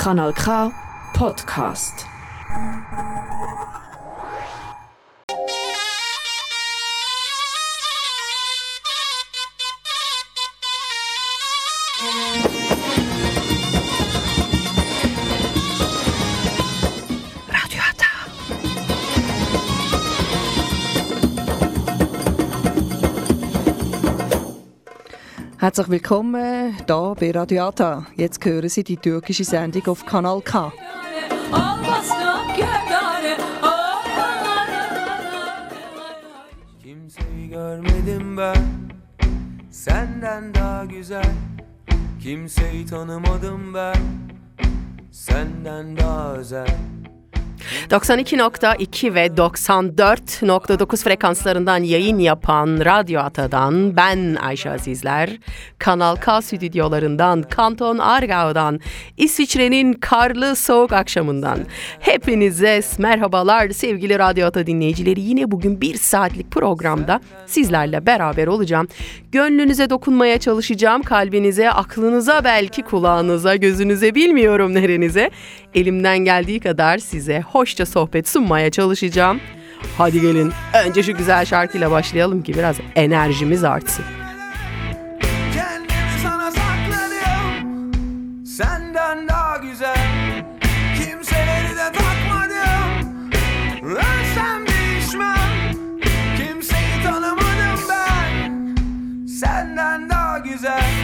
Kanal K Podcast. Herzlich willkommen hier bei Radio Ata. Jetzt hören Sie die türkische Sendung auf Kanal K. Kimseyi görmedim ben Senden daha güzel Kimseyi tanımadım ben Senden daha özel 92.2 ve 94.9 frekanslarından yayın yapan Radyo Ata'dan ben Ayşe Azizler, Kanal K stüdyolarından, Kanton Argau'dan, İsviçre'nin karlı soğuk akşamından hepinize merhabalar sevgili Radyo Ata dinleyicileri. Yine bugün bir saatlik programda sizlerle beraber olacağım. Gönlünüze dokunmaya çalışacağım, kalbinize, aklınıza, belki kulağınıza, gözünüze bilmiyorum nerenize. Elimden geldiği kadar size hoşça sohbet sunmaya çalışacağım. Hadi gelin önce şu güzel şarkıyla başlayalım ki biraz enerjimiz artsın. Kendimi sana sakladım Senden daha güzel Kimseleri de takmadım Ölsem değişmem Kimseyi tanımadım ben Senden daha güzel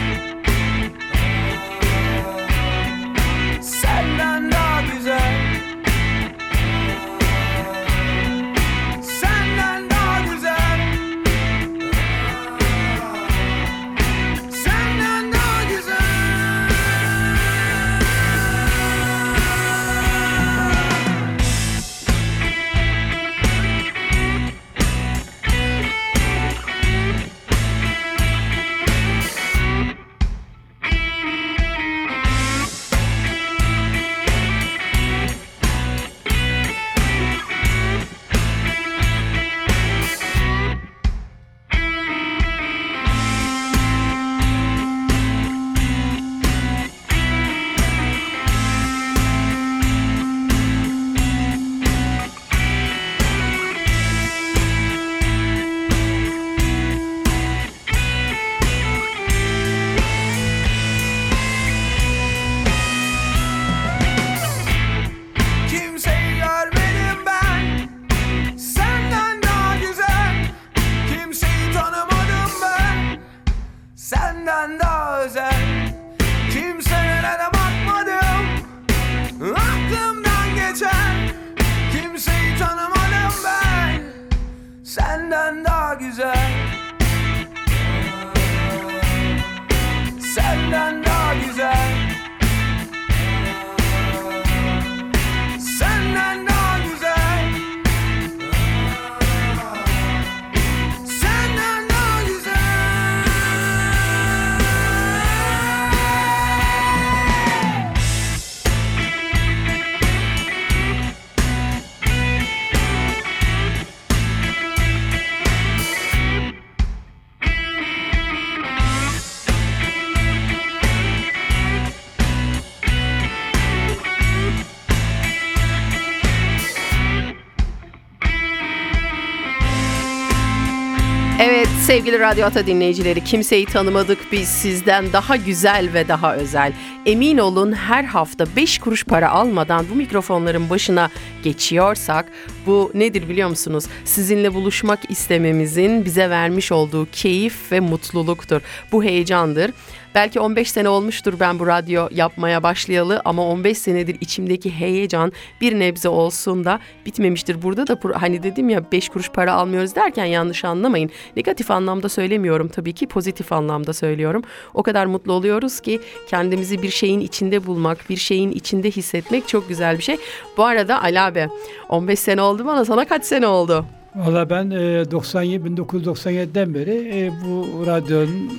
Evet sevgili Radyo Ata dinleyicileri kimseyi tanımadık biz sizden daha güzel ve daha özel. Emin olun her hafta 5 kuruş para almadan bu mikrofonların başına geçiyorsak bu nedir biliyor musunuz? Sizinle buluşmak istememizin bize vermiş olduğu keyif ve mutluluktur. Bu heyecandır. Belki 15 sene olmuştur ben bu radyo yapmaya başlayalı ama 15 senedir içimdeki heyecan bir nebze olsun da bitmemiştir. Burada da hani dedim ya 5 kuruş para almıyoruz derken yanlış anlamayın. Negatif anlamda söylemiyorum tabii ki pozitif anlamda söylüyorum. O kadar mutlu oluyoruz ki kendimizi bir şeyin içinde bulmak, bir şeyin içinde hissetmek çok güzel bir şey. Bu arada Ali abi 15 sene oldu bana sana kaç sene oldu? Valla ben e, 97 1997'den beri e, bu radyonun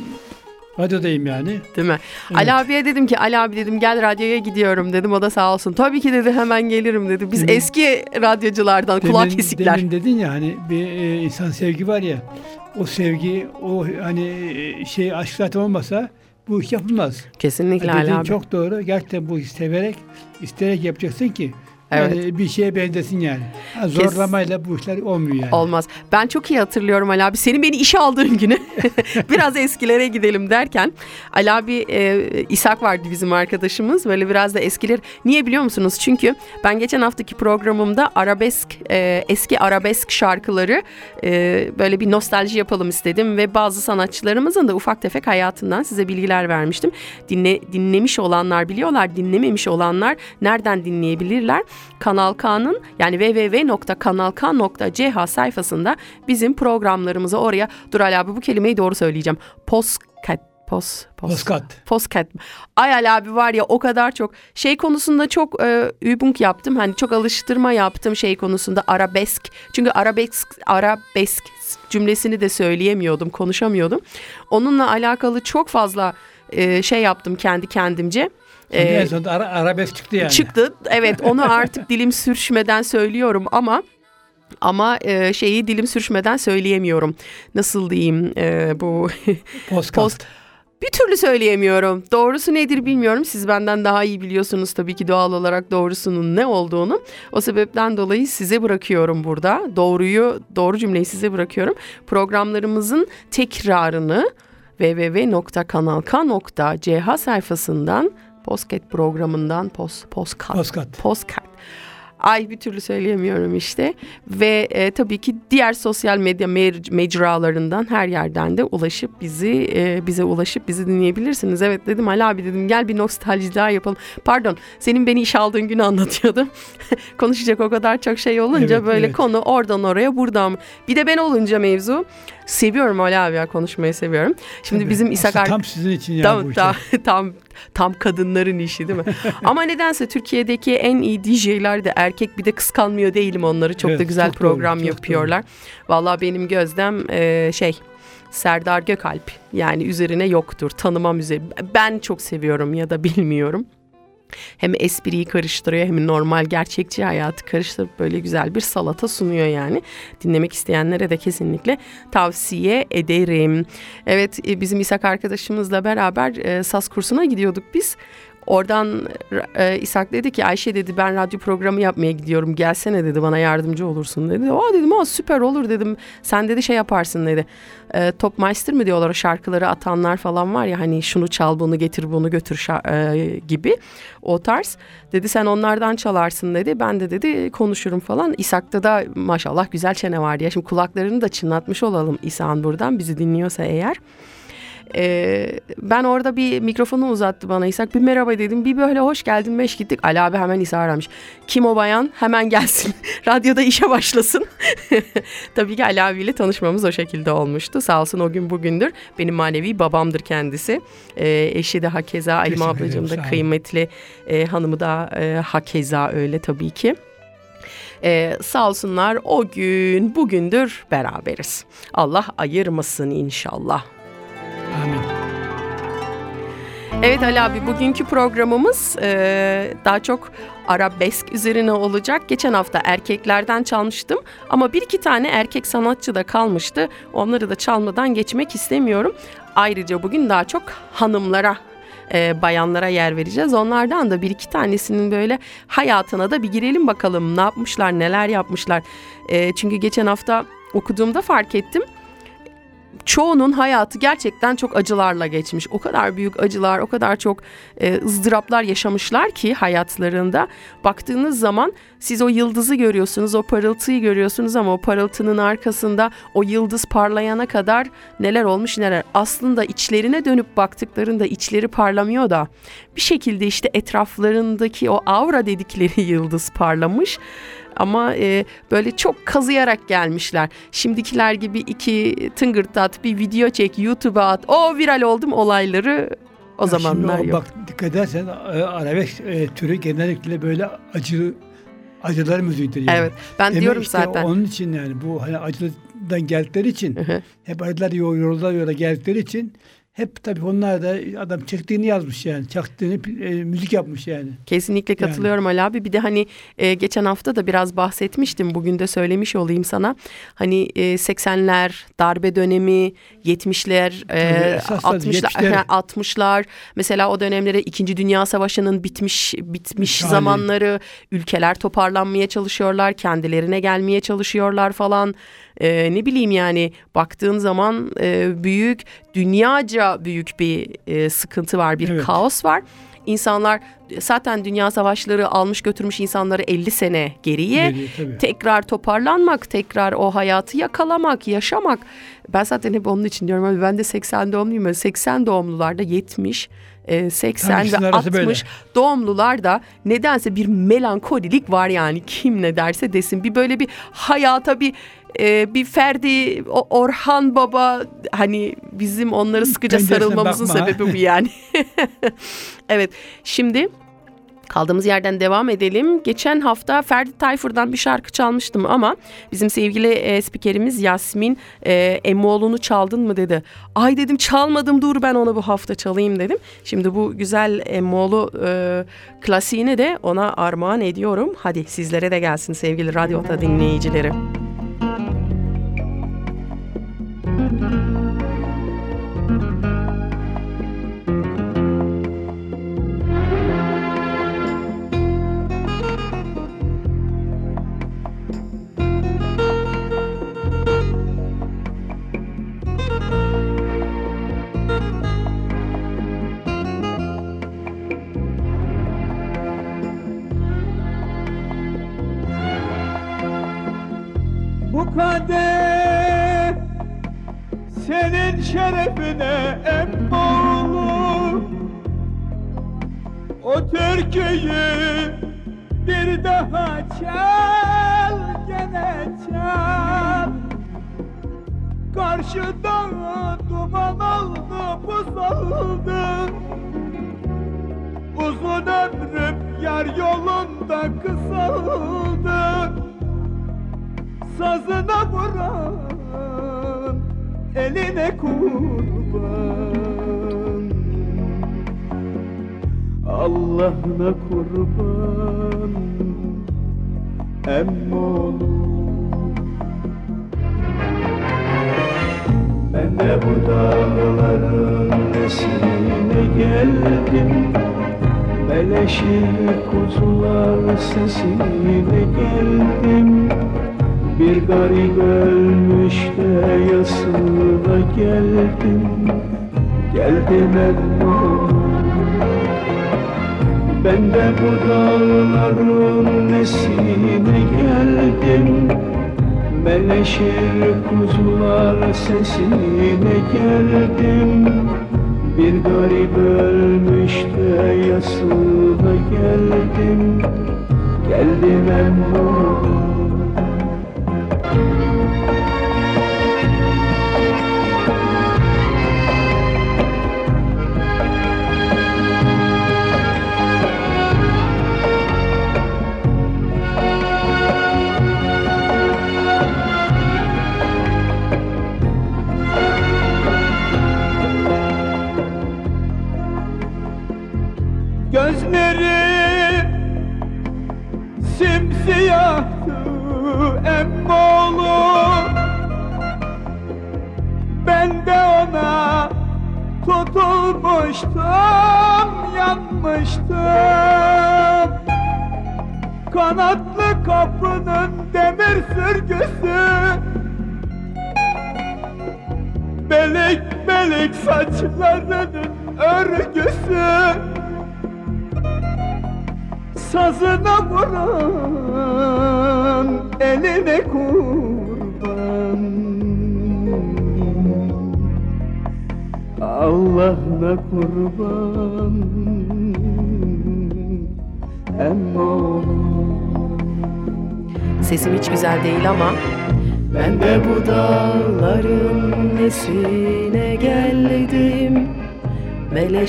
Radyodayım yani. Değil mi? Evet. Ali abiye dedim ki Ali abi dedim gel radyoya gidiyorum dedim. O da sağ olsun. Tabii ki dedi hemen gelirim dedi. Biz Demin- eski radyoculardan kulak kesikler. demin dedin ya hani bir e, insan sevgi var ya o sevgi o hani e, şey aşk zaten olmasa bu iş yapılmaz. Kesinlikle Ali abi. çok doğru. Gerçekten bu işi severek, isteyerek yapacaksın ki Evet. yani bir şeye benzesin yani. Ha, Kes- zorlamayla bu işler olmuyor yani. Olmaz. Ben çok iyi hatırlıyorum Ali abi. Senin beni işe aldığın günü. biraz eskilere gidelim derken. Ali abi e, İshak vardı bizim arkadaşımız. Böyle biraz da eskiler. Niye biliyor musunuz? Çünkü ben geçen haftaki programımda arabesk, e, eski arabesk şarkıları e, böyle bir nostalji yapalım istedim. Ve bazı sanatçılarımızın da ufak tefek hayatından size bilgiler vermiştim. Dinle, dinlemiş olanlar biliyorlar. Dinlememiş olanlar nereden dinleyebilirler? Kanal K'nın yani www.kanalk.ch sayfasında bizim programlarımızı oraya dur Ali abi bu kelimeyi doğru söyleyeceğim. Postcat Pos, pos, Poskat. Postcat. Ay Ali abi var ya o kadar çok şey konusunda çok e, übung yaptım. Hani çok alıştırma yaptım şey konusunda arabesk. Çünkü arabesk arabesk cümlesini de söyleyemiyordum, konuşamıyordum. Onunla alakalı çok fazla e, şey yaptım kendi kendimce. Şimdi E, en sonunda ara, arabesk çıktı yani. Çıktı. Evet onu artık dilim sürçmeden söylüyorum ama ama e, şeyi dilim sürçmeden söyleyemiyorum. Nasıl diyeyim e, bu post bir türlü söyleyemiyorum. Doğrusu nedir bilmiyorum. Siz benden daha iyi biliyorsunuz tabii ki doğal olarak doğrusunun ne olduğunu. O sebepten dolayı size bırakıyorum burada. Doğruyu, doğru cümleyi size bırakıyorum. Programlarımızın tekrarını www.kanalk.ch sayfasından Postcat programından post, postcard, Poskat. postcard. Ay bir türlü söyleyemiyorum işte. Ve e, tabii ki diğer sosyal medya mer- mecralarından her yerden de ulaşıp bizi e, bize ulaşıp bizi dinleyebilirsiniz. Evet dedim Ali abi dedim gel bir nostalji daha yapalım. Pardon senin beni iş aldığın günü anlatıyordum. Konuşacak o kadar çok şey olunca Evet, böyle evet. konu oradan oraya buradan. Bir de ben olunca mevzu seviyorum Ali abi ya konuşmayı seviyorum. Şimdi Tabii. bizim İshak Aslında Tam sizin için yani Tam, bu tam, tam, tam kadınların işi değil mi? Ama nedense Türkiye'deki en iyi DJ'ler de erkek bir de kıskanmıyor değilim onları. Çok da Evet, güzel çok doğru, program çok yapıyorlar. Vallahi benim gözlem e, şey Serdar Gökalp yani üzerine yoktur tanımam üzeri. Ben çok seviyorum ya da bilmiyorum. Hem espriyi karıştırıyor hem normal gerçekçi hayatı karıştırıp böyle güzel bir salata sunuyor yani. Dinlemek isteyenlere de kesinlikle tavsiye ederim. Evet e, bizim İshak arkadaşımızla beraber e, saz kursuna gidiyorduk biz. Oradan e, İshak dedi ki Ayşe dedi ben radyo programı yapmaya gidiyorum gelsene dedi bana yardımcı olursun dedi. Aa dedim aa süper olur dedim sen dedi şey yaparsın dedi. E, Topmeister mi diyorlar şarkıları atanlar falan var ya hani şunu çal bunu getir bunu götür e, gibi o tarz. Dedi sen onlardan çalarsın dedi ben de dedi konuşurum falan. İshak'ta da maşallah güzel çene var ya şimdi kulaklarını da çınlatmış olalım İshak'ın buradan bizi dinliyorsa eğer. Ee, ben orada bir mikrofonu uzattı bana İshak. Bir merhaba dedim. Bir böyle hoş geldin beş gittik. Ali abi hemen İshak aramış. Kim o bayan? Hemen gelsin. Radyoda işe başlasın. Tabii ki Ali abiyle tanışmamız o şekilde olmuştu. Sağ olsun o gün bugündür. Benim manevi babamdır kendisi. Ee, eşi de hakeza. Alim ablacığım da kıymetli e, hanımı da e, hakeza öyle tabii ki. Ee, sağ olsunlar o gün bugündür beraberiz. Allah ayırmasın inşallah. Amin. Evet Ali abi bugünkü programımız e, daha çok arabesk üzerine olacak. Geçen hafta erkeklerden çalmıştım ama bir iki tane erkek sanatçı da kalmıştı. Onları da çalmadan geçmek istemiyorum. Ayrıca bugün daha çok hanımlara e, bayanlara yer vereceğiz. Onlardan da bir iki tanesinin böyle hayatına da bir girelim bakalım. Ne yapmışlar, neler yapmışlar. E, çünkü geçen hafta okuduğumda fark ettim çoğunun hayatı gerçekten çok acılarla geçmiş. O kadar büyük acılar, o kadar çok e, ızdıraplar yaşamışlar ki hayatlarında. Baktığınız zaman siz o yıldızı görüyorsunuz, o parıltıyı görüyorsunuz ama o parıltının arkasında o yıldız parlayana kadar neler olmuş neler. Aslında içlerine dönüp baktıklarında içleri parlamıyor da bir şekilde işte etraflarındaki o aura dedikleri yıldız parlamış. Ama e, böyle çok kazıyarak gelmişler. Şimdikiler gibi iki tıngırtat bir video çek YouTube'a at. O viral oldum olayları o Ya zamanlar şimdi o yok. Bak dikkat edersen e, arabesk e, türü genellikle böyle acı acılar müziğidir yani. Evet ben Demek diyorum işte zaten. Onun için yani bu hani acıdan geldikleri için Hı hı. hep acılar yol- yolda yola geldikleri için hep tabii onlar da adam çektiğini yazmış yani. Çaktığını e, müzik yapmış yani. Kesinlikle Yani. katılıyorum Ali abi. Bir de hani e, geçen hafta da biraz bahsetmiştim. Bugün de söylemiş olayım sana. Hani e, 80'ler, darbe dönemi, 70'ler, e, Tabii, esas tabii, 60'lar, 70'ler. 60'lar. Mesela o dönemlere 2. Dünya Savaşı'nın bitmiş bitmiş Hali. zamanları ülkeler toparlanmaya çalışıyorlar, kendilerine gelmeye çalışıyorlar falan. E, ne bileyim yani baktığın zaman e, büyük dünyaca büyük bir e, sıkıntı var, bir Evet. kaos var. İnsanlar zaten dünya savaşları almış götürmüş insanları 50 sene geriye. Tabii. Tekrar toparlanmak, tekrar o hayatı yakalamak, yaşamak. Ben zaten hep onun için diyorum abi ben de 80 doğumluyum. Böyle 80 doğumlularda 70, e, 80 Tabii, ikisinin ve arası 60 böyle. doğumlularda nedense bir melankolilik var yani kim ne derse desin. Bir böyle bir hayata bir e, bir Ferdi o- Orhan Baba hani bizim onları sıkıca sarılmamızın bakma. sebebi bu yani. evet şimdi Kaldığımız yerden devam edelim. Geçen hafta Ferdi Tayfur'dan bir şarkı çalmıştım ama bizim sevgili e, spikerimiz Yasmin e, Emoğlu'nu çaldın mı dedi. Ay dedim çalmadım dur ben onu bu hafta çalayım dedim. Şimdi bu güzel Emoğlu e, klasiğini de ona armağan ediyorum. Hadi sizlere de gelsin sevgili Radyo Ota dinleyicileri. Bu şerefine emmoğlu O türküyü bir daha çal gene çal. Karşıda duman oldu buz oldu Uzun ömrüm yar yolunda kısaldı. Sazına vuran eline kurban. Allah'ına kurban. Emmoğlu. Ben de bu dağların nesine geldim. Beleşir kuzular sesine geldim Bir garip ölmüş de yasına geldim. Geldim emmoğlu ben de bu dağların nesine geldim. Meleşir kuzular sesine geldim. Bir garip ölmüş de yasına geldim. Geldim emmoğlu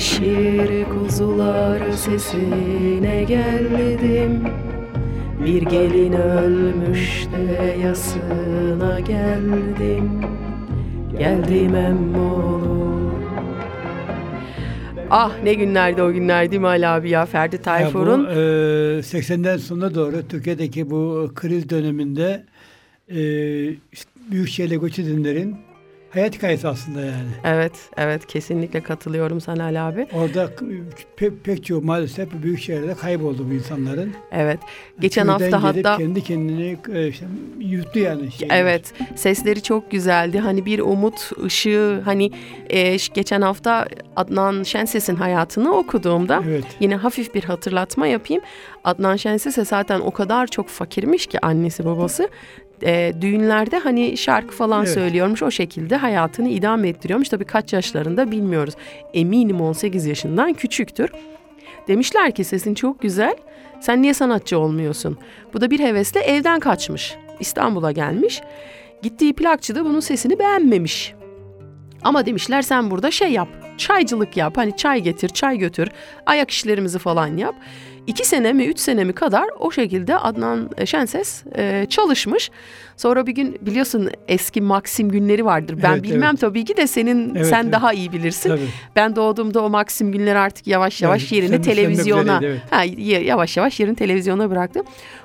Meleşir kuzular sesine geldim. Bir gelin ölmüş de yasına geldim. Geldim emmoğlu. Ah ne günlerdi o günler değil mi Ali abi ya? Ferdi Ya Tayfur'un. bu, e, 80'den sonuna doğru Türkiye'deki bu kriz döneminde e, işte büyük şehirle göç edenlerin hayat hikayesi aslında yani. Evet, evet kesinlikle katılıyorum sana Ali abi. Orada pek, pek çoğu maalesef büyük şehirlerde kayboldu bu insanların. Evet. Geçen Köyden hafta hatta kendi kendini e, işte, yuttu yani. Şey. Evet, sesleri çok güzeldi. Hani bir umut ışığı hani e, geçen hafta Adnan Şenses'in hayatını okuduğumda Evet. yine hafif bir hatırlatma yapayım. Adnan Şenses zaten o kadar çok fakirmiş ki annesi babası. E, düğünlerde hani şarkı falan Evet. söylüyormuş o şekilde hayatını idame ettiriyormuş. Tabii kaç yaşlarında bilmiyoruz. Eminim 18 yaşından küçüktür. Demişler ki sesin çok güzel. Sen niye sanatçı olmuyorsun? Bu da bir hevesle evden kaçmış. İstanbul'a gelmiş. Gittiği plakçı da bunun sesini beğenmemiş. Ama demişler sen burada şey yap. Çaycılık yap. Hani çay getir, çay götür. Ayak işlerimizi falan yap. İki sene mi, üç sene mi kadar o şekilde Adnan Şenses e, çalışmış. Sonra bir gün biliyorsun eski Maxim günleri vardır. Ben Evet, bilmem evet. tabii ki de senin Evet, sen evet. daha iyi bilirsin. Tabii. Ben doğduğumda o Maxim günleri artık yavaş yavaş Evet, yerini televizyona üzereydi, ha, yavaş yavaş yerini televizyona bıraktı.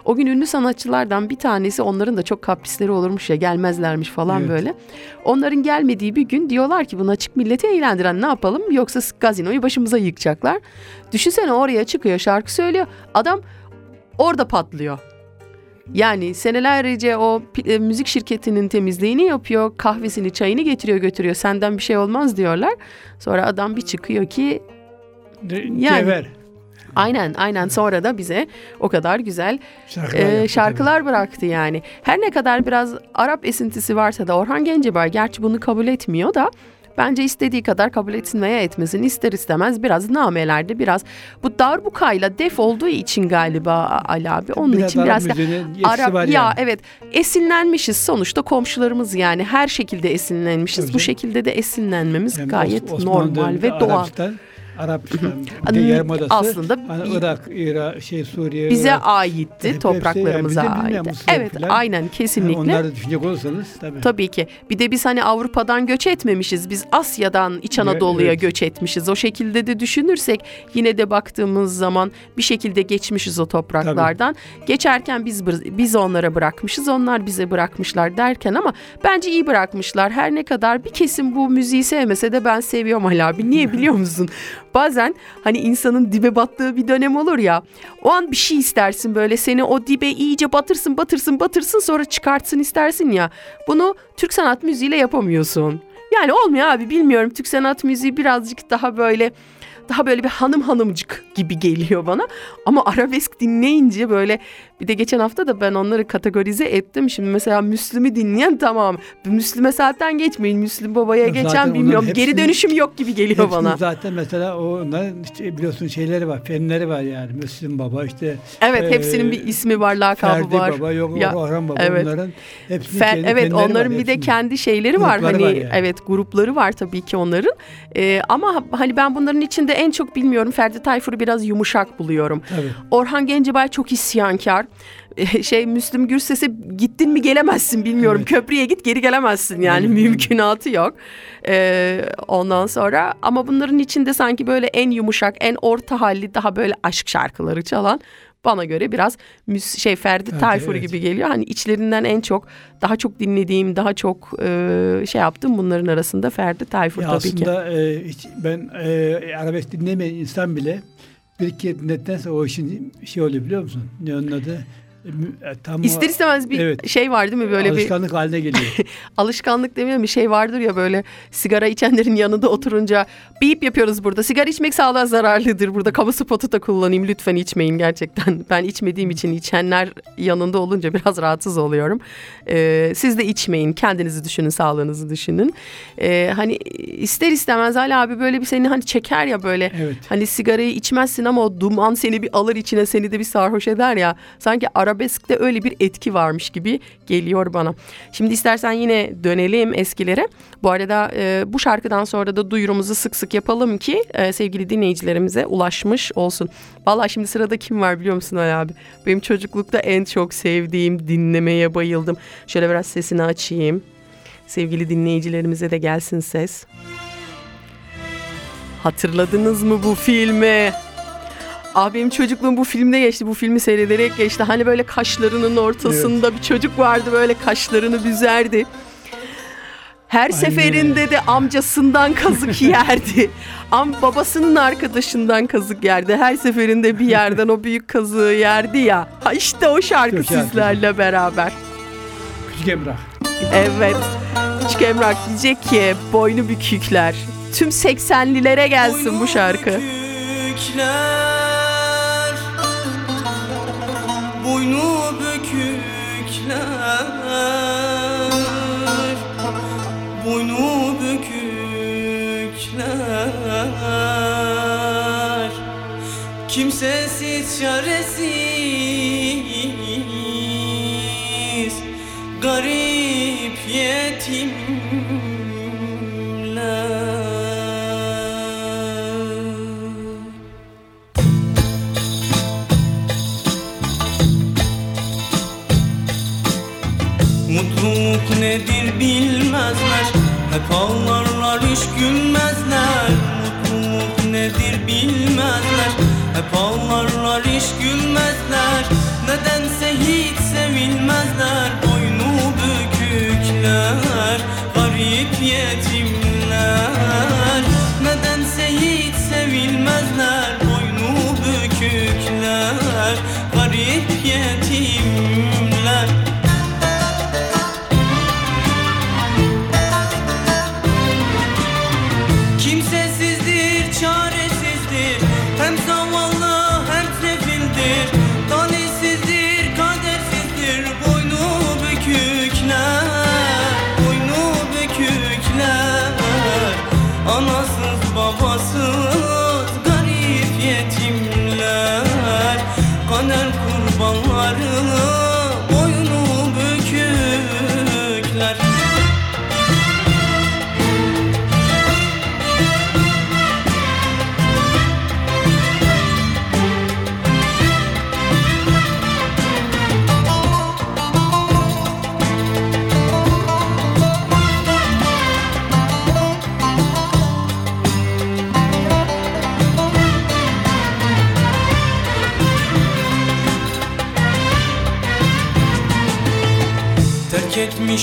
O gün ünlü sanatçılardan bir tanesi onların da çok kaprisleri olurmuş ya gelmezlermiş falan Evet. böyle. Onların gelmediği bir gün diyorlar ki buna açık milleti eğlendiren ne yapalım yoksa gazinoyu başımıza yıkacaklar. Düşünsene oraya çıkıyor şarkı söylüyor adam orada patlıyor. Yani senelerce o e, müzik şirketinin temizliğini yapıyor, kahvesini, çayını getiriyor götürüyor. Senden bir şey olmaz diyorlar. Sonra adam bir çıkıyor ki De- Yani- Cevher. Aynen aynen sonra da bize o kadar güzel Şarkılar, e, şarkılar bıraktı yani. Her ne kadar biraz Arap esintisi varsa da Orhan Gencebay gerçi bunu kabul etmiyor da bence istediği kadar kabul etsin veya etmesin ister istemez biraz namelerde biraz bu darbukayla def olduğu için galiba Ali abi onun Biraz için biraz da Arap var ya yani. evet esinlenmişiz sonuçta komşularımız yani her şekilde esinlenmişiz. Tabii Bu canım. şekilde de esinlenmemiz Yani gayet Os- normal ve doğal. Arabistan, Arabistan, bir de Hı. Yarımadası, Aslında hani Irak, İran, şey Suriye, Bize Irak. aitti, Hepsi topraklarımıza yani bize bilmeyen aitti. Evet, filan. aynen Yani kesinlikle. onları da düşünecek olursanız tabii. Tabii ki. Bir de biz hani Avrupa'dan göç etmemişiz. Biz Asya'dan İç Anadolu'ya evet. göç etmişiz. O şekilde de düşünürsek yine de baktığımız zaman bir şekilde geçmişiz o topraklardan. Geçerken biz biz onlara bırakmışız. Onlar bize bırakmışlar derken ama bence iyi bırakmışlar. Her ne kadar bir kesim bu müziği sevmese de ben seviyorum Ali abi. Niye biliyor musun? Bazen hani insanın dibe battığı bir dönem olur ya. O an bir şey istersin böyle seni o dibe iyice batırsın batırsın batırsın sonra çıkartsın istersin ya. Bunu Türk sanat müziğiyle yapamıyorsun. Yani olmuyor abi bilmiyorum Türk sanat müziği birazcık daha böyle daha böyle bir hanım hanımcık gibi geliyor bana. Ama arabesk dinleyince böyle bir de geçen hafta da ben onları kategorize ettim. Şimdi mesela Müslüm'ü dinleyen tamam. Müslüme zaten geçmeyin. Müslüm babaya Zaten geçen onların bilmiyorum. Geri hepsini- dönüşüm yok gibi geliyor bana. zaten mesela onların işte biliyorsun şeyleri var, fenleri var yani. Müslüm Baba işte. Evet e, hepsinin bir ismi var, lakabı Ferdi var. Baba, yok Ya, Orhan Baba evet. onların hepsinin Fen- kendi evet fenleri var, onların bir de kendi şeyleri var hani var yani. evet grupları var tabii ki onların Ee, ama hani ben bunların içinde en çok bilmiyorum Ferdi Tayfur'u biraz yumuşak buluyorum. Tabii. Orhan Gencebay çok isyankar. Ee, Şey Müslüm Gürses'e gittin mi gelemezsin bilmiyorum. Evet. Köprüye git geri gelemezsin yani Evet. mümkünatı yok. Ee, ondan sonra ama bunların içinde sanki böyle en yumuşak, en orta halli daha böyle aşk şarkıları çalan bana göre biraz müs- şey Ferdi Evet, Tayfur evet. gibi geliyor. Hani içlerinden en çok daha çok dinlediğim, daha çok e, şey yaptım bunların arasında Ferdi Tayfur Ya tabii ki. aslında e, hiç ben e, arabesk dinlemeyen insan bile bir iki sonra o işin şey oluyor biliyor musun? Ne onun adı? E, e, tam İster istemez bir Evet. şey var değil mi böyle bir alışkanlık haline geliyor. alışkanlık demiyorum bir şey vardır ya böyle sigara içenlerin yanında oturunca bip yapıyoruz burada. Sigara içmek sağlığa zararlıdır. Burada kamu spotu da kullanayım lütfen içmeyin gerçekten. Ben içmediğim için içenler yanında olunca biraz rahatsız oluyorum. Ee, siz de içmeyin. Kendinizi düşünün, sağlığınızı düşünün. Ee, hani ister istemez Ali abi böyle bir seni hani çeker ya böyle. Evet. Hani sigarayı içmezsin ama o duman seni bir alır içine seni de bir sarhoş eder ya. Sanki arabeskte öyle bir etki varmış gibi geliyor bana. Şimdi istersen yine dönelim eskilere. Bu arada e, bu şarkıdan sonra da duyurumuzu sık sık yapalım ki e, sevgili dinleyicilerimize ulaşmış olsun. Vallahi şimdi sırada kim var biliyor musun Ali abi? Benim çocuklukta en çok sevdiğim, dinlemeye bayıldım. Şöyle biraz sesini açayım. Sevgili dinleyicilerimize de gelsin ses. Hatırladınız mı bu filmi? Benim çocukluğum bu filmde geçti. Bu filmi seyrederek geçti. Hani böyle kaşlarının ortasında bir çocuk vardı böyle kaşlarını büzerdi. Her seferinde de amcasından kazık yerdi. Am babasının arkadaşından kazık yerdi. Her seferinde bir yerden o büyük kazığı yerdi ya. Ha işte o şarkı şarkı. sizlerle beraber. Küçük Emrah. Evet. Küçük Emrak diyecek ki boynu bükükler. Tüm 80'lilere gelsin bu şarkı. Bükükler Boynu bükükler. Boynu bükükler. Kimsesiz çaresiz. Garip yetimler Mutluluk nedir bilmezler. Hep ağlarlar hiç gülmezler. Mutluluk nedir bilmezler. Hep ağlarlar hiç gülmezler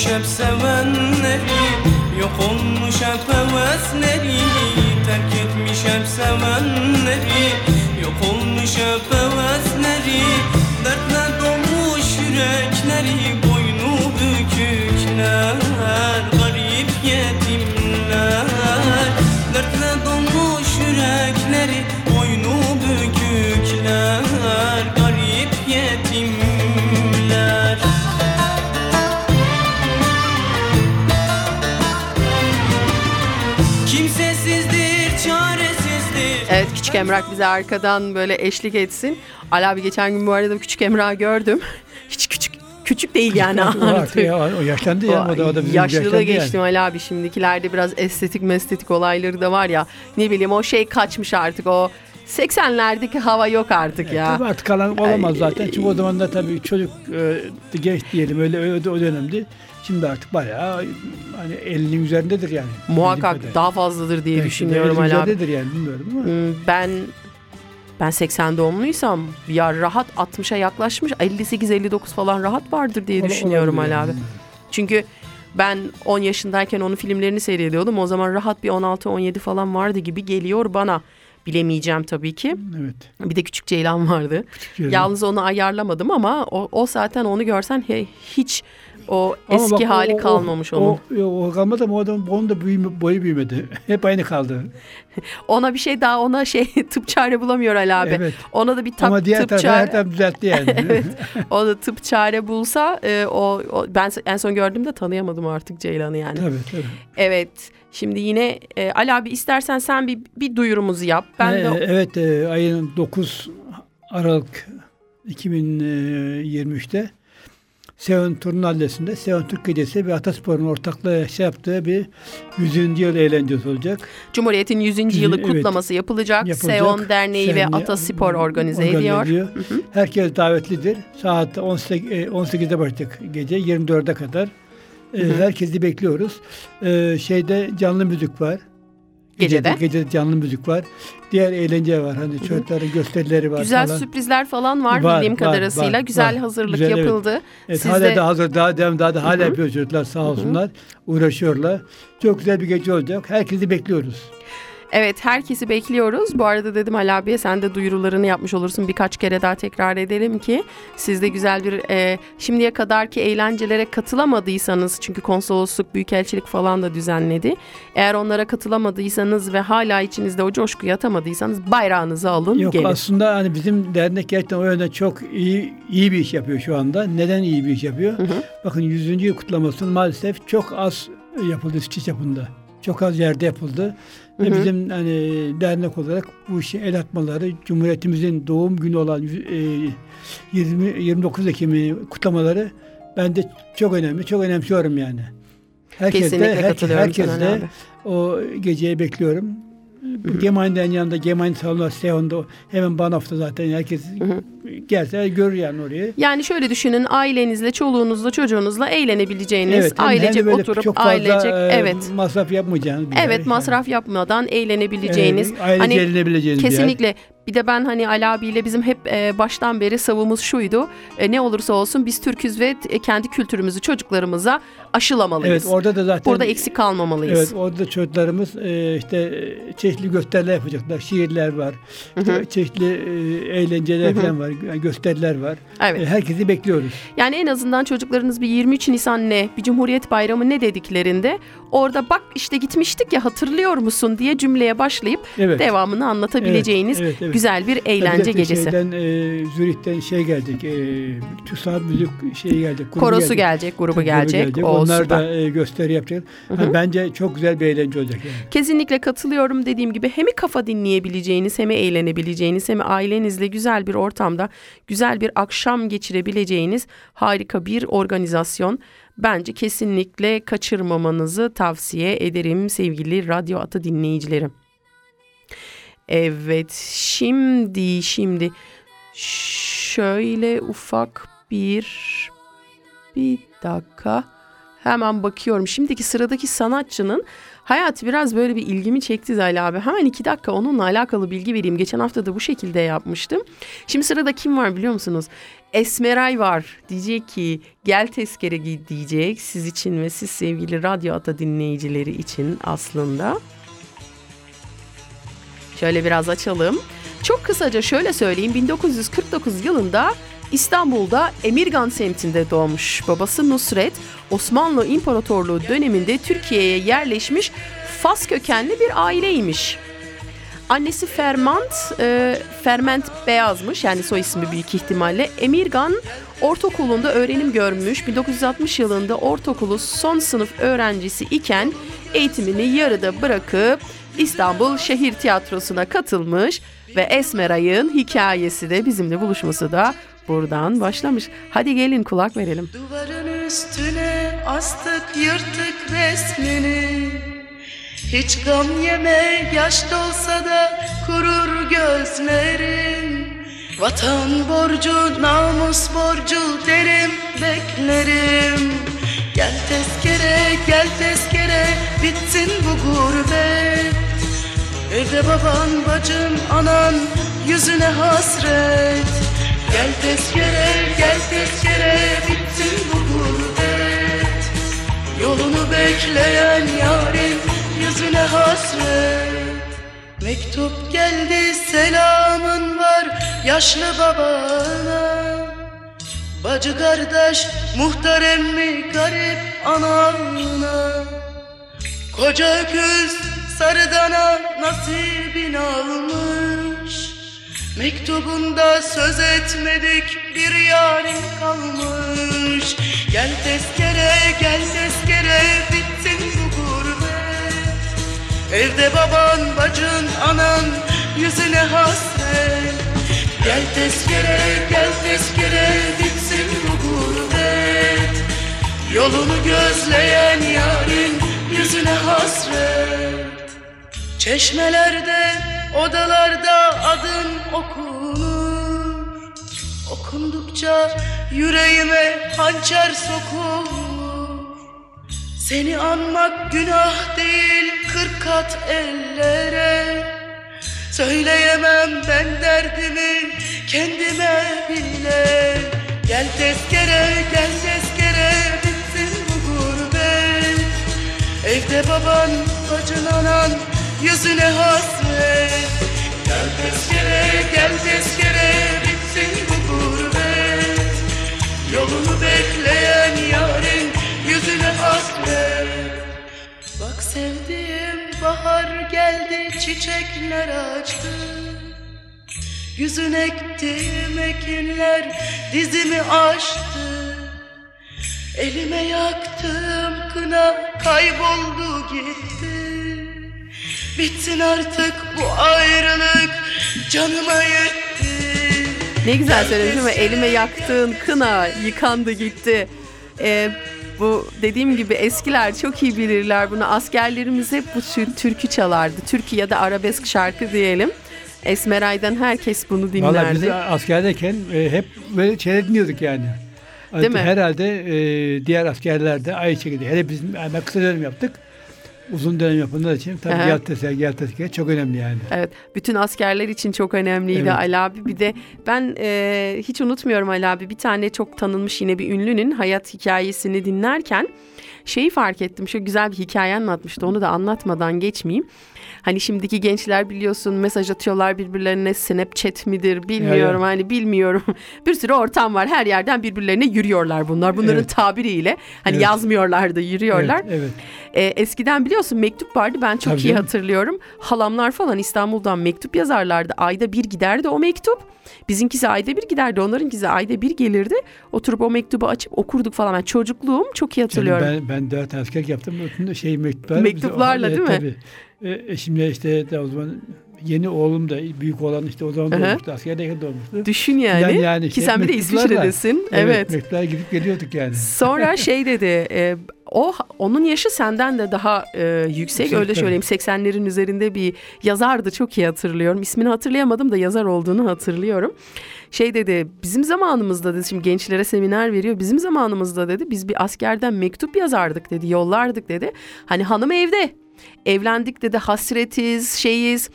Etmiş hep sevenleri Yok olmuş hep hevesleri Terk etmiş hep sevenleri Evet Küçük Emrak bize arkadan böyle eşlik etsin. Ali abi geçen gün bu arada Küçük Emrak'ı gördüm. Hiç küçük küçük değil yani artık ya, o yaşlandı ya. O da, o da yaşlandı geçtim yani. Ali abi şimdikilerde biraz estetik mestetik olayları da var ya. Ne bileyim o şey kaçmış artık o 80'lerdeki hava yok artık ya. Tabii artık kalan olamaz zaten. Çünkü o zaman da tabii çocuk e, genç diyelim öyle öyle o dönemdi. Şimdi artık bayağı hani 50'nin üzerindedir yani. Muhakkak Bildiğim daha fazladır diye kadarıyla. düşünüyorum 50'nin Ali abi. üzerindedir yani bilmiyorum ama. Hmm, Ben ben 80 doğumluysam ya rahat 60'a yaklaşmış 58-59 falan rahat vardır diye Ola- düşünüyorum Ali abi. yani. Çünkü ben 10 yaşındayken onun filmlerini seyrediyordum. O zaman rahat bir 16-17 falan vardı gibi geliyor bana. Bilemeyeceğim tabii ki. Evet. Bir de Küçük Ceylan vardı. Ceylan. Yalnız onu ayarlamadım ama o, o zaten onu görsen he, hiç o Ama eski bak hali o- kalmamış o, onun. O, o kalmadı ama o adam, onun da büyüme, boyu büyümedi. Hep aynı kaldı. Ona bir şey daha ona şey tıp çare bulamıyor Ali abi. Evet. Ona da bir tap, ama diğer tıp tarafı çare. taraf düzeltti yani. evet. O da tıp çare bulsa e, o, o ben en son gördüğümde tanıyamadım artık Ceylan'ı yani. tabii tabii. Evet. Şimdi yine e, Ali abi istersen sen bir bir duyurumuzu yap. Ben Ee, de Evet e, ayın 9 Aralık 2023'te Seven Turnallesi'nde Seven Türk Gecesi ve Ataspor'un ortaklığı şey yaptığı bir 100. yıl eğlencesi olacak. Cumhuriyet'in 100. yılı evet. kutlaması yapılacak. Yapılacak. Seon Derneği ve Derneği Ataspor organize ediyor. Herkes davetlidir. Saat 18, e, 18'de başlayacak gece 24'e kadar. E, Hı hı. Herkesi bekliyoruz. E, Şeyde canlı müzik var. Gecede. Gecede canlı müzik var. Diğer eğlence var. Hani çocukların gösterileri var Güzel falan. sürprizler falan var, Var, bildiğim var, kadarıyla. var, Güzel var. hazırlık Güzel, yapıldı. Evet, Siz hala de- da hazır, daha devam, daha da hala yapıyor çocuklar sağ olsunlar. Uğraşıyorlar. Çok güzel bir gece olacak. Herkesi bekliyoruz. Evet herkesi bekliyoruz. Bu arada dedim Ali abiye sen de duyurularını yapmış olursun. Birkaç kere daha tekrar edelim ki siz de güzel bir e, şimdiye kadarki eğlencelere katılamadıysanız çünkü konsolosluk, büyükelçilik falan da düzenledi. Eğer onlara katılamadıysanız ve hala içinizde o coşkuyu atamadıysanız bayrağınızı alın Yok gelin. aslında hani bizim dernek gerçekten o yönde çok iyi iyi bir iş yapıyor şu anda. Neden iyi bir iş yapıyor? Bakın 100. yıl kutlamasının maalesef çok az yapıldı İsviçre çapında. Çok az yerde yapıldı. Ve bizim hani dernek olarak bu işe el atmaları Cumhuriyetimizin doğum günü olan e, 20 29 Ekim'i kutlamaları bence çok önemli. Çok önemsiyorum yani. Herkes Kesinlikle de, her- katılıyorum herkes de abi. o geceyi bekliyorum. Gemeinde'nin yanında Gemeinde salonu Sehon'da hemen Banof'ta zaten herkes gelse görür yani orayı. Yani şöyle düşünün ailenizle, çoluğunuzla, çocuğunuzla eğlenebileceğiniz, Evet, ailecek böyle oturup çok fazla ailecek e, evet. masraf yapmayacağınız bir yer. Evet Yani. masraf yapmadan eğlenebileceğiniz. Ailece hani eğlenebileceğiniz bir yer. Kesinlikle. Bir de ben hani Ali abiyle bizim hep e, baştan beri savımız şuydu. E, ne olursa olsun biz Türküz ve e, kendi kültürümüzü çocuklarımıza aşılamalıyız. Evet orada da zaten Burada eksik kalmamalıyız. Evet orada çocuklarımız e, işte e, çeşitli gösteriler yapacaklar. Şiirler var. işte çeşitli e, eğlenceler falan var. Yani gösteriler var. Evet. E, herkesi bekliyoruz. Yani en azından çocuklarınız bir 23 Nisan ne, bir Cumhuriyet Bayramı ne dediklerinde orada bak işte gitmiştik ya hatırlıyor musun diye cümleye başlayıp Evet. devamını anlatabileceğiniz Evet, evet, evet. güzel bir eğlence de gecesi. Şeyden, e, Zürih'ten şey geldik. E, TÜSAV müzik şeyi geldik. Korosu geldik. gelecek, grubu Grubu gelecek. O Onlar süper. da e, gösteri yapacak. Ha, bence çok güzel bir eğlence olacak. Yani. Kesinlikle katılıyorum dediğim gibi hem kafa dinleyebileceğiniz hem eğlenebileceğiniz hem ailenizle güzel bir ortamda güzel bir akşam geçirebileceğiniz harika bir organizasyon. Bence kesinlikle kaçırmamanızı tavsiye ederim sevgili Radyo Atı dinleyicilerim. Evet şimdi şimdi şöyle ufak bir bir dakika hemen bakıyorum. Şimdiki sıradaki sanatçının hayatı biraz böyle bir ilgimi çekti Zayla abi. Hemen iki dakika onunla alakalı bilgi vereyim. Geçen hafta da bu şekilde yapmıştım. Şimdi sırada kim var biliyor musunuz? Esmeray var. Diyecek ki gel tezkere giy diyecek. Siz için ve siz sevgili Radyo Ata dinleyicileri için aslında. Şöyle biraz açalım. Çok kısaca şöyle söyleyeyim. 1949 yılında İstanbul'da Emirgan semtinde doğmuş. Babası Nusret, Osmanlı İmparatorluğu döneminde Türkiye'ye yerleşmiş Fas kökenli bir aileymiş. Annesi Fermant, e, Ferment Beyazmış yani soy ismi büyük ihtimalle. Emirgan ortaokulunda öğrenim görmüş. 1960 yılında ortaokulu son sınıf öğrencisi iken eğitimini yarıda bırakıp İstanbul Şehir Tiyatrosu'na katılmış ve Esmeray'ın hikayesi de bizimle buluşması da buradan başlamış. Hadi gelin kulak verelim. Duvarın üstüne astık yırtık resmini. Hiç gam yeme yaş dolsa da kurur gözlerim. Vatan borcu namus borcu derim beklerim. Gel tezkere gel tezkere bitsin bu gurbet. Evde baban bacın anan yüzüne hasret Gel tezkere gel tezkere bitsin bu gurbet. Yolunu bekleyen yarın yüzüne hasret. Mektup geldi selamın var yaşlı babana. Bacı kardeş muhtar emmi garip anana Koca öküz sarıdana nasibini almış Mektubunda söz etmedik bir yarın kalmış. Gel tezkere gel tezkere bitsin bu gurbet Evde baban bacın anan yüzüne hasret. Gel tezkere gel tezkere bitsin bu gurbet Yolunu gözleyen yarın yüzüne hasret. Çeşmelerde, odalarda adın okunur. Okundukça yüreğime hançer sokulur. Seni anmak günah değil kırk kat ellere. Söyleyemem ben derdimi kendime bile. Gel tezkere gel tezkere bitsin bu gurbet. Evde baban bacın anan yüzüne hasret. Gel tezkere gel tezkere bitsin bu gurbet. Yolunu bekleyen yarın yüzüne hasret. Bak sevdiğim bahar geldi çiçekler açtı. Yüzün ektiğim ekinler dizimi aştı. Elime yaktığım kına kayboldu gitti Bitsin artık bu ayrılık canıma yetti Ne güzel söylemiş ama elime yaktığın kına yıkandı gitti. Ee, bu dediğim gibi eskiler çok iyi bilirler bunu. Askerlerimiz hep bu tür- türkü çalardı. Türkü ya da arabesk şarkı diyelim. Esmeray'dan herkes bunu Vallahi biz dinlerdi. askerdeyken e, hep böyle şeyler dinliyorduk yani. Değil mi? Herhalde e, diğer askerler de aynı şekilde. Hele bizim yani kısa dönem yaptık. Uzun dönem yapanlar için tabii Aha. yat teser, yat teser çok önemli yani. Evet, bütün askerler için çok önemliydi Evet. Ali abi. Bir de ben e, hiç unutmuyorum Ali abi. Bir tane çok tanınmış yine bir ünlünün hayat hikayesini dinlerken şeyi fark ettim. Şu güzel bir hikaye anlatmıştı. Onu da anlatmadan geçmeyeyim. Hani şimdiki gençler biliyorsun mesaj atıyorlar birbirlerine Snapchat midir bilmiyorum Ya, hani bilmiyorum. bir sürü ortam var her yerden birbirlerine yürüyorlar bunlar. Bunların Evet. tabiriyle hani Evet. yazmıyorlar da yürüyorlar. Evet, evet. Ee, eskiden biliyorsun mektup vardı ben çok Tabii iyi canım. hatırlıyorum. Halamlar falan İstanbul'dan mektup yazarlardı. Ayda bir giderdi o mektup. Bizimkisi ayda bir giderdi. Onlarınkisi ayda bir gelirdi. Oturup o mektubu açıp okurduk falan. Ben çocukluğum çok iyi Canım hatırlıyorum. ben, ben dört asker yaptım. Şey mektuplar. Mektuplarla değil mi? Tabii. E, eşimle işte de o zaman yeni oğlum da büyük olan işte o zaman hı. doğmuştu. Askerdeyken doğmuştu. Düşün yani. Yani- yani Ki şey, sen bir de. İsviçre'desin. Evet. Mektuplar gidip geliyorduk yani. Sonra şey dedi. e, o onun yaşı senden de daha e, yüksek. Yüksek, Öyle tabii. söyleyeyim. 80'lerin üzerinde bir yazardı. Çok iyi hatırlıyorum. İsmini hatırlayamadım da yazar olduğunu hatırlıyorum. Şey dedi bizim zamanımızda dedi şimdi gençlere seminer veriyor. Bizim zamanımızda dedi biz bir askerden mektup yazardık dedi. Yollardık dedi. Hani hanım evde. Evlendik dedi hasretiz şeyiz.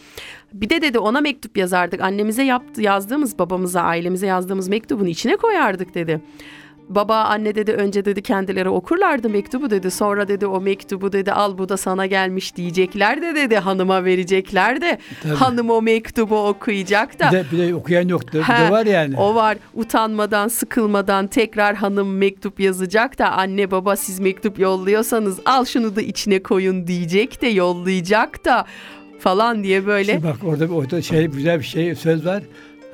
Bir de dedi ona mektup yazardık. Annemize yaptı, yazdığımız babamıza ailemize yazdığımız mektubun içine koyardık dedi. Baba anne dedi önce dedi kendileri okurlardı mektubu dedi. Sonra dedi o mektubu dedi al bu da sana gelmiş diyecekler de dedi hanıma verecekler de. Tabii. Hanım o mektubu okuyacak da. Bir de, bir de okuyan yoktu. Bir Ha, de var yani. O var. Utanmadan, sıkılmadan tekrar hanım mektup yazacak da anne baba siz mektup yolluyorsanız al şunu da içine koyun diyecek de yollayacak da falan diye böyle. Şimdi bak orada orada şey güzel bir şey söz var.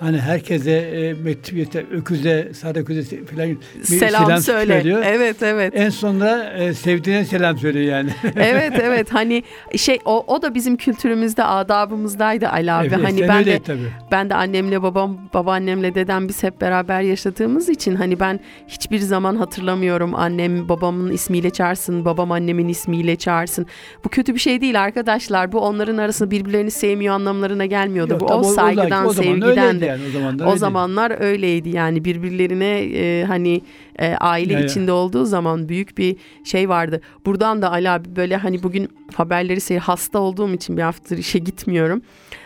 Hani herkese e, mektup yeter, öküze, sarı öküze falan bir selam, söyle. söylüyor. Evet evet. En sonunda e, sevdiğine selam söylüyor yani. evet evet hani şey o, o da bizim kültürümüzde adabımızdaydı Ali abi. Evet, hani ben de tabii. ben de annemle babam babaannemle dedem biz hep beraber yaşadığımız için hani ben hiçbir zaman hatırlamıyorum annem babamın ismiyle çağırsın babam annemin ismiyle çağırsın. Bu kötü bir şey değil arkadaşlar. Bu onların arasında birbirlerini sevmiyor anlamlarına gelmiyordu. Yok, Bu o saygıdan o sevgiden de. Yani, o zaman da O öyleydi. zamanlar öyleydi yani birbirlerine e, hani e, aile Ya, ya. içinde olduğu zaman büyük bir şey vardı. Buradan da Ali abi böyle hani bugün haberleri seyir hasta olduğum için bir haftadır işe gitmiyorum.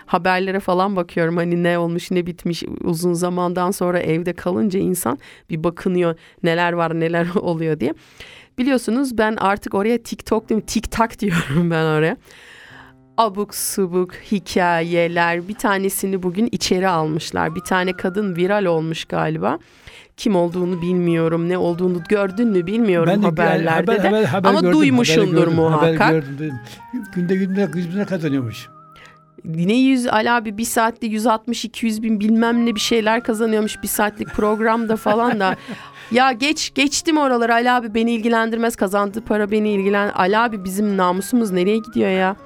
Haberlere falan bakıyorum hani ne olmuş ne bitmiş uzun zamandan sonra evde kalınca insan bir bakınıyor neler var neler oluyor diye. Biliyorsunuz ben artık oraya TikTok değil mi? TikTok diyorum ben oraya abuk subuk hikayeler bir tanesini bugün içeri almışlar. Bir tane kadın viral olmuş galiba. Kim olduğunu bilmiyorum, ne olduğunu gördün mü bilmiyorum Ben de haberlerde haber- de. haber- haber Ama gördüm, duymuşsundur haber gördüm, muhakkak. Haber gördüm. Günde günde yüz bine kazanıyormuş. Ne yüz Ali abi bir saatte 160-200 bin bilmem ne bir şeyler kazanıyormuş bir saatlik programda falan da. ya geç geçtim oraları Ali abi beni ilgilendirmez kazandığı para beni ilgilen. Ali abi bizim namusumuz nereye gidiyor ya?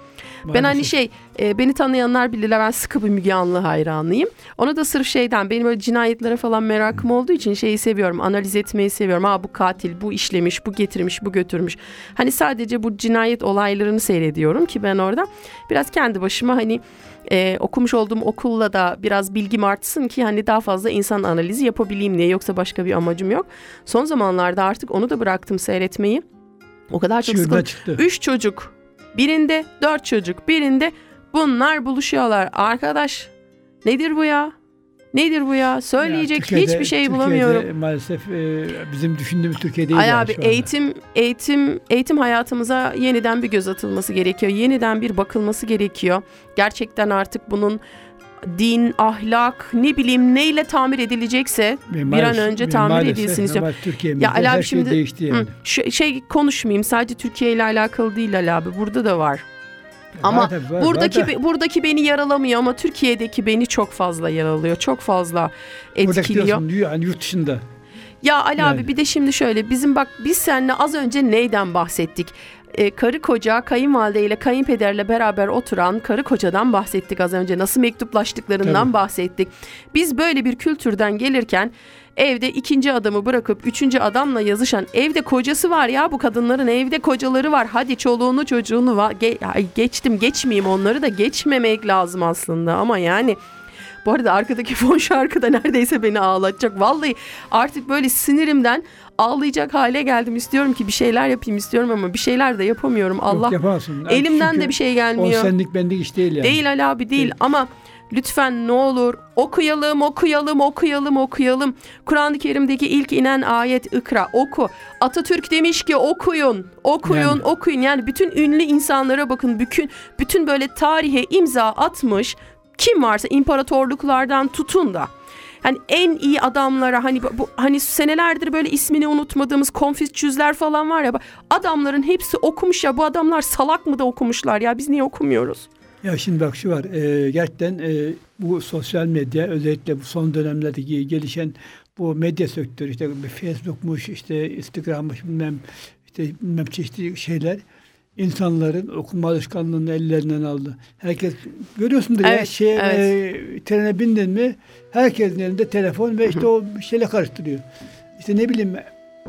Ben hani şey e, beni tanıyanlar bilirler ben sıkı bir Müge Anlı hayranıyım. Onu da sırf şeyden benim böyle cinayetlere falan merakım olduğu için şeyi seviyorum. Analiz etmeyi seviyorum. Aa bu katil, bu işlemiş, bu getirmiş, bu götürmüş. Hani sadece bu cinayet olaylarını seyrediyorum ki ben orada biraz kendi başıma hani e, okumuş olduğum okulla da biraz bilgim artsın ki hani daha fazla insan analizi yapabileyim diye. Yoksa başka bir amacım yok. Son zamanlarda artık onu da bıraktım seyretmeyi. O kadar çok çıktı. Üç çocuk. Birinde dört çocuk, birinde bunlar buluşuyorlar. Arkadaş nedir bu ya? Nedir bu ya? Söyleyecek Ya Türkiye'de- hiçbir şey Türkiye'de bulamıyorum. maalesef e, bizim düşündüğümüz Türkiye değil Ay yani abi eğitim eğitim eğitim hayatımıza yeniden bir göz atılması gerekiyor. Yeniden bir bakılması gerekiyor. Gerçekten artık bunun din, ahlak, ne bileyim neyle tamir edilecekse Ve bir an maalesef- önce tamir maalesef edilsin istiyorum. Ya Ali abi şey şimdi- değişti yani. Hı, şu, şey konuşmayayım sadece Türkiye ile alakalı değil Ali abi. Burada da var. Ama Var var, var buradaki da- be- buradaki beni yaralamıyor ama Türkiye'deki beni çok fazla yaralıyor. Çok fazla Buradaki etkiliyor. diyorsun, yani yurt dışında. Ya Ali Yani. abi bir de şimdi şöyle bizim bak biz seninle az önce neyden bahsettik? Ee, karı koca kayınvalide ile kayınpederle beraber oturan karı kocadan bahsettik az önce. Nasıl mektuplaştıklarından Tabii. bahsettik. Biz böyle bir kültürden gelirken evde ikinci adamı bırakıp üçüncü adamla yazışan evde kocası var ya bu kadınların evde kocaları var. Hadi çoluğunu çocuğunu var. Ge- geçtim geçmeyeyim onları da geçmemek lazım aslında ama yani bu arada arkadaki fon şarkı da neredeyse beni ağlatacak. Vallahi artık böyle sinirimden ağlayacak hale geldim. İstiyorum ki bir şeyler yapayım istiyorum ama bir şeyler de yapamıyorum. Allah Yok, yapamazsın. elimden Çünkü de bir şey O gelmiyor. senlik benlik iş değil yani. Değil Ali abi değil Değil. ama lütfen ne olur okuyalım okuyalım okuyalım okuyalım. Kur'an-ı Kerim'deki ilk inen ayet ikra oku. Atatürk demiş ki okuyun okuyun Yani. okuyun yani bütün ünlü insanlara bakın bütün bütün böyle tarihe imza atmış kim varsa imparatorluklardan tutun da hani en iyi adamlara hani bu hani senelerdir böyle ismini unutmadığımız Konfüçyüsler falan var ya adamların hepsi okumuş ya bu adamlar salak mı da okumuşlar ya biz niye okumuyoruz? Ya şimdi bak şu var. E, gerçekten e, bu sosyal medya özellikle bu son dönemlerdeki gelişen bu medya sektörü işte Facebook'muş işte Instagram'mış bilmem işte bilmem çeşitli şeyler insanların okuma alışkanlığını ellerinden aldı. Herkes görüyorsundur ya Evet, şey evet. e, trene bindin mi herkesin elinde telefon ve işte o şeyle karıştırıyor. İşte ne bileyim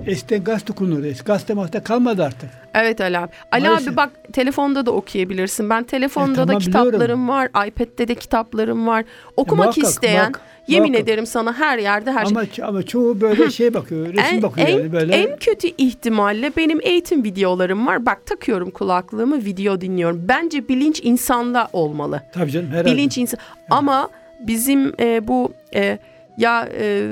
eskiden gazete okunur. Gazete mahte kalmadı artık. Evet Ali abi. Ali Maalesef. abi bak telefonda da okuyabilirsin. Ben telefonda E, da tamam, kitaplarım biliyorum. var. iPad'de de kitaplarım var. Okumak muhakkak, isteyen muhakkak, yemin muhakkak. ederim sana her yerde her şey. Ama, ama çoğu böyle şey bakıyor, resim En, bakıyor en, yani böyle. en kötü ihtimalle benim eğitim videolarım var. Bak takıyorum kulaklığımı video dinliyorum. Bence bilinç insanda olmalı. Tabii canım herhalde. Bilinç insan. Ama bizim e, bu e, ya e,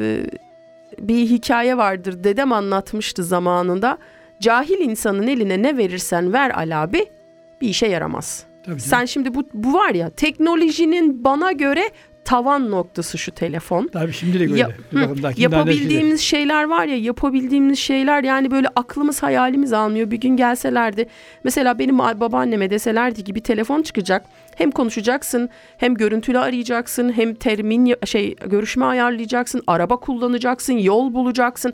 bir hikaye vardır. Dedem anlatmıştı zamanında. Cahil insanın eline ne verirsen ver Ali abi bir işe yaramaz. Tabii canım. Sen şimdi bu, bu var ya teknolojinin bana göre tavan noktası şu telefon. Tabii şimdilik öyle. Ya- hı, Yapabildiğimiz şeyler var ya yapabildiğimiz şeyler yani böyle aklımız hayalimiz almıyor. Bir gün gelselerdi mesela benim babaanneme deselerdi ki bir telefon çıkacak. Hem konuşacaksın hem görüntülü arayacaksın hem termin şey görüşme ayarlayacaksın. Araba kullanacaksın yol bulacaksın.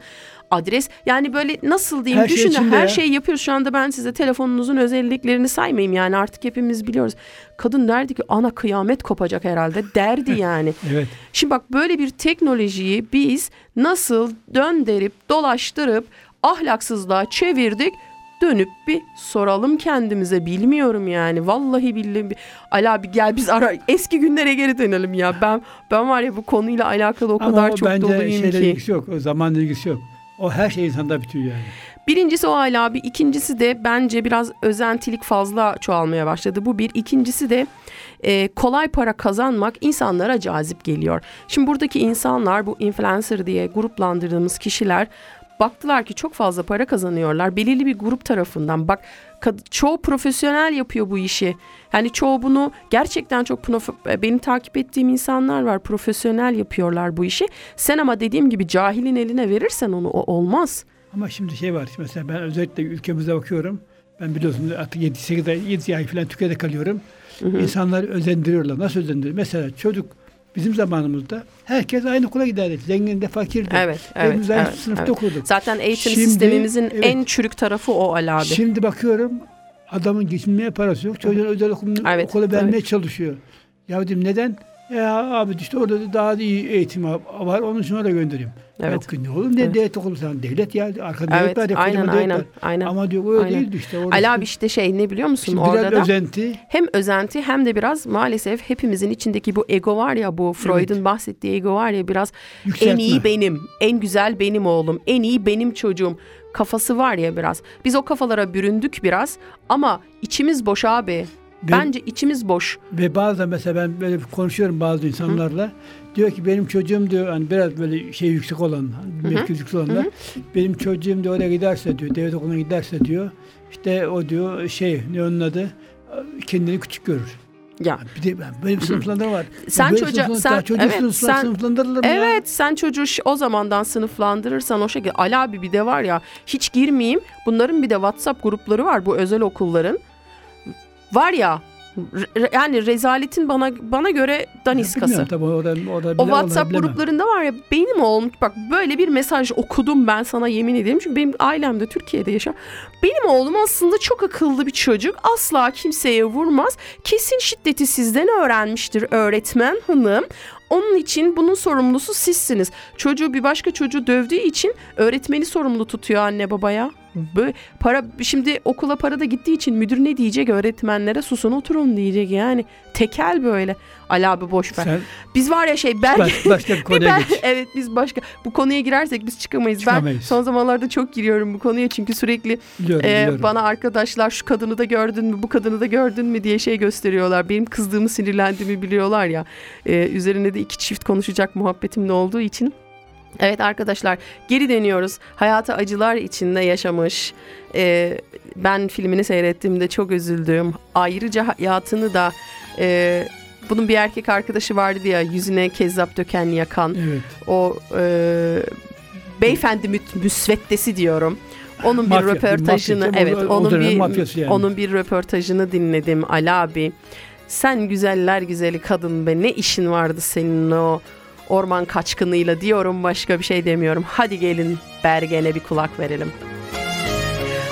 Adres yani böyle nasıl diyeyim Her şey düşünün içinde her ya. şeyi yapıyoruz. Şu anda ben size telefonunuzun özelliklerini saymayayım yani artık hepimiz biliyoruz. Kadın derdi ki ana kıyamet kopacak herhalde derdi yani. Evet. Şimdi bak böyle bir teknolojiyi biz nasıl döndürüp dolaştırıp ahlaksızlığa çevirdik dönüp bir soralım kendimize bilmiyorum yani vallahi billahi Ali abi gel biz ara eski günlere geri dönelim ya ben ben var ya bu konuyla alakalı o Ama kadar o çok bence doluyum ki. ilgisi yok. O zamanla ilgisi yok. O her şey insanda bitiyor yani. Birincisi o Ali abi ikincisi de bence biraz özentilik fazla çoğalmaya başladı bu bir ikincisi de e, kolay para kazanmak insanlara cazip geliyor. Şimdi buradaki insanlar bu influencer diye gruplandırdığımız kişiler baktılar ki çok fazla para kazanıyorlar. Belirli bir grup tarafından bak çoğu profesyonel yapıyor bu işi. Yani çoğu bunu gerçekten çok profe- benim takip ettiğim insanlar var. Profesyonel yapıyorlar bu işi. Sen ama dediğim gibi cahilin eline verirsen onu o olmaz. Ama şimdi şey var. Mesela ben özellikle ülkemize bakıyorum. Ben biliyorsun artık 7-8 ay, 7 ay falan Türkiye'de kalıyorum. İnsanlar özendiriyorlar. Nasıl özendiriyor? Mesela çocuk bizim zamanımızda herkes aynı okula giderdi. Zengin de fakir de. Evet, evet, Hepimiz aynı evet, sınıfta evet. okuduk. Zaten eğitim Şimdi, sistemimizin evet. en çürük tarafı o Ali abi. Şimdi bakıyorum adamın geçinmeye parası yok. Çocuğun özel okul, Evet, okula vermeye evet. çalışıyor. Ya dedim neden? Ya abi işte orada da daha iyi eğitim var. Onun için oraya göndereyim. Evet. Yok ki ne olur ne devlet okulu sen devlet ya arkada Evet, devlet var aynen, aynen, var. aynen. Ama diyor öyle Aynen. değildi işte. orası. Ali abi işte şey ne biliyor musun Şimdi orada biraz da özenti. hem özenti hem de biraz maalesef hepimizin içindeki bu ego var ya bu Freud'un bahsettiği ego var ya biraz en Yükseltme. iyi benim, en güzel benim oğlum, en iyi benim çocuğum kafası var ya biraz. Biz o kafalara büründük biraz ama içimiz boş abi. Bence içimiz boş. Ve bazen mesela ben böyle konuşuyorum bazı insanlarla. Diyor ki benim çocuğum diyor hani biraz böyle şey yüksek olan, mevki yüksek olanlar. Benim çocuğum diyor oraya giderse diyor, devlet okuluna giderse diyor. işte o diyor şey ne onun adı kendini küçük görür. Ya Bir de ben böyle bir sınıflandırma var. Sen böyle çocuğa- sen- Ya çocuk evet, sen- sınıflandırılır mı ya? Evet sen çocuğu o zamandan sınıflandırırsan o şekilde. Ali abi bir de var ya hiç girmeyeyim. Bunların bir de WhatsApp grupları var bu özel okulların. Var ya re- yani rezaletin bana bana göre daniskası. Tabii orada, orada O WhatsApp gruplarında var ya benim oğlum bak böyle bir mesaj okudum ben sana yemin ederim. Çünkü benim ailem de Türkiye'de yaşar. Benim oğlum aslında çok akıllı bir çocuk. Asla kimseye vurmaz. Kesin şiddeti sizden öğrenmiştir öğretmen hanım. Onun için bunun sorumlusu sizsiniz. Çocuğu bir başka çocuğu dövdüğü için öğretmeni sorumlu tutuyor anne babaya. Böyle para şimdi okula para da gittiği için müdür ne diyecek öğretmenlere susun oturun diyecek yani. Tekel böyle. Ali abi boş ver. Sen Biz var ya şey belge baş, başka bir konuya ben- geç. evet biz başka bu konuya girersek biz çıkamayız. Ben Çıkamayız. son zamanlarda çok giriyorum bu konuya çünkü sürekli Biliyorum, e, biliyorum. bana arkadaşlar şu kadını da gördün mü bu kadını da gördün mü diye şey gösteriyorlar. Benim kızdığımı sinirlendiğimi biliyorlar ya. E, üzerine de iki çift konuşacak muhabbetim de olduğu için. Evet arkadaşlar geri dönüyoruz. Hayatı acılar içinde yaşamış. E, ben filmini seyrettiğimde çok üzüldüm. Ayrıca hayatını da e, bunun bir erkek arkadaşı vardı ya yüzüne kezzap döken yakan Evet. o e, beyefendi müt, müsveddesi diyorum. Onun bir Mafya, röportajını mafya, evet o- o onun dönemin bir yani. onun bir röportajını dinledim Ali abi. Sen güzeller güzeli kadın be ne işin vardı senin o orman kaçkınıyla diyorum başka bir şey demiyorum. Hadi gelin Bergen'e bir kulak verelim.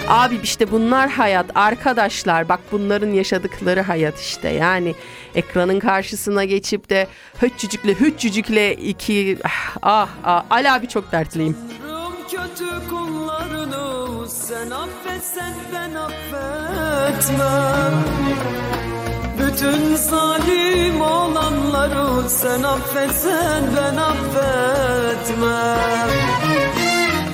Abi işte bunlar hayat arkadaşlar bak bunların yaşadıkları hayat işte yani ekranın karşısına geçip de höçücükle höçücükle iki ah, ah, ah Ali abi çok dertliyim. Kötü kullarını sen affetsen ben affetmem Bütün zalim sen affetsen ben affetmem.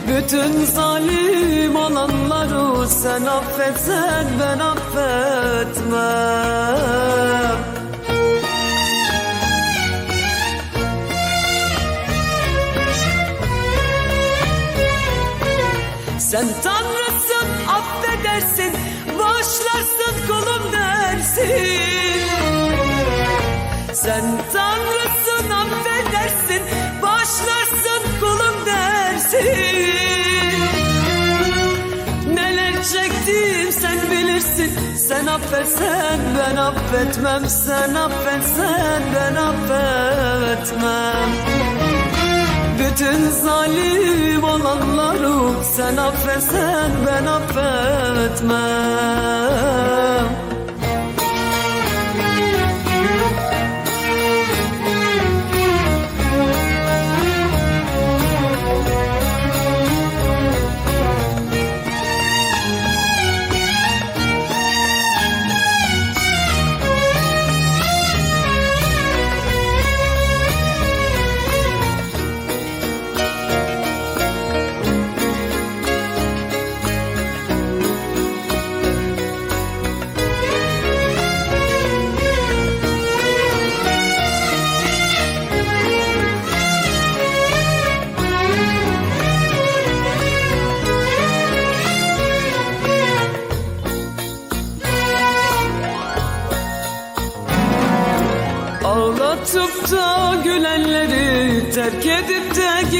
Bütün zalim olanları sen affetsen ben affetmem. Sen tanrısın affedersin Bağışlarsın kulum dersin Sen tanrısın affedersin Bağışlarsın kulum dersin. Neler çektim sen bilirsin Sen affetsen ben affetmem Sen affetsen ben affetmem. Bütün zalim olanları sen affetsen ben affetmem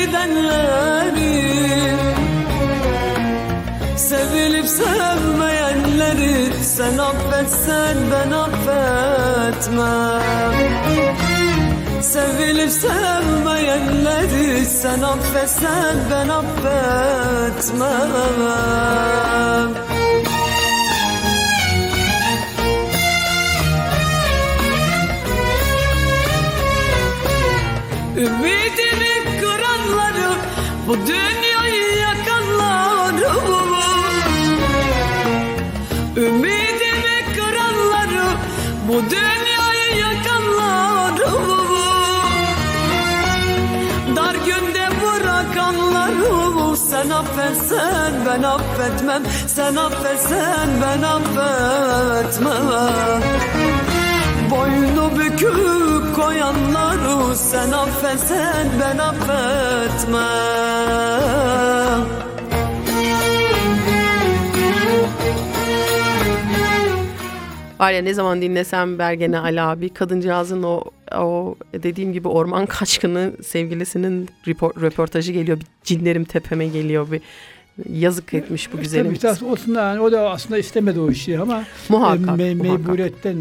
gidenleri Sevilip sevmeyenleri Sen affetsen ben affetmem. Sevilip sevmeyenleri Sen affetsen ben affetmem. Ümidimi Bu dünyayı yakanları Ümidimi kıranları Bu dünyayı yakanları Dar günde bırakanları Sen affetsen ben affetmem. Sen affetsen ben affetmem. Boynu bükük koyanları Sen affetsen ben affetmem Var ya ne zaman dinlesem Bergen'e Ali abi kadıncağızın o o dediğim gibi orman kaçkını sevgilisinin röportajı geliyor. Bir cinlerim tepeme geliyor bir yazık etmiş bu güzelim. Tabii tabii olsun da yani o da aslında istemedi o işi ama Muhakkak, e, me- muhakkak. mecburiyetten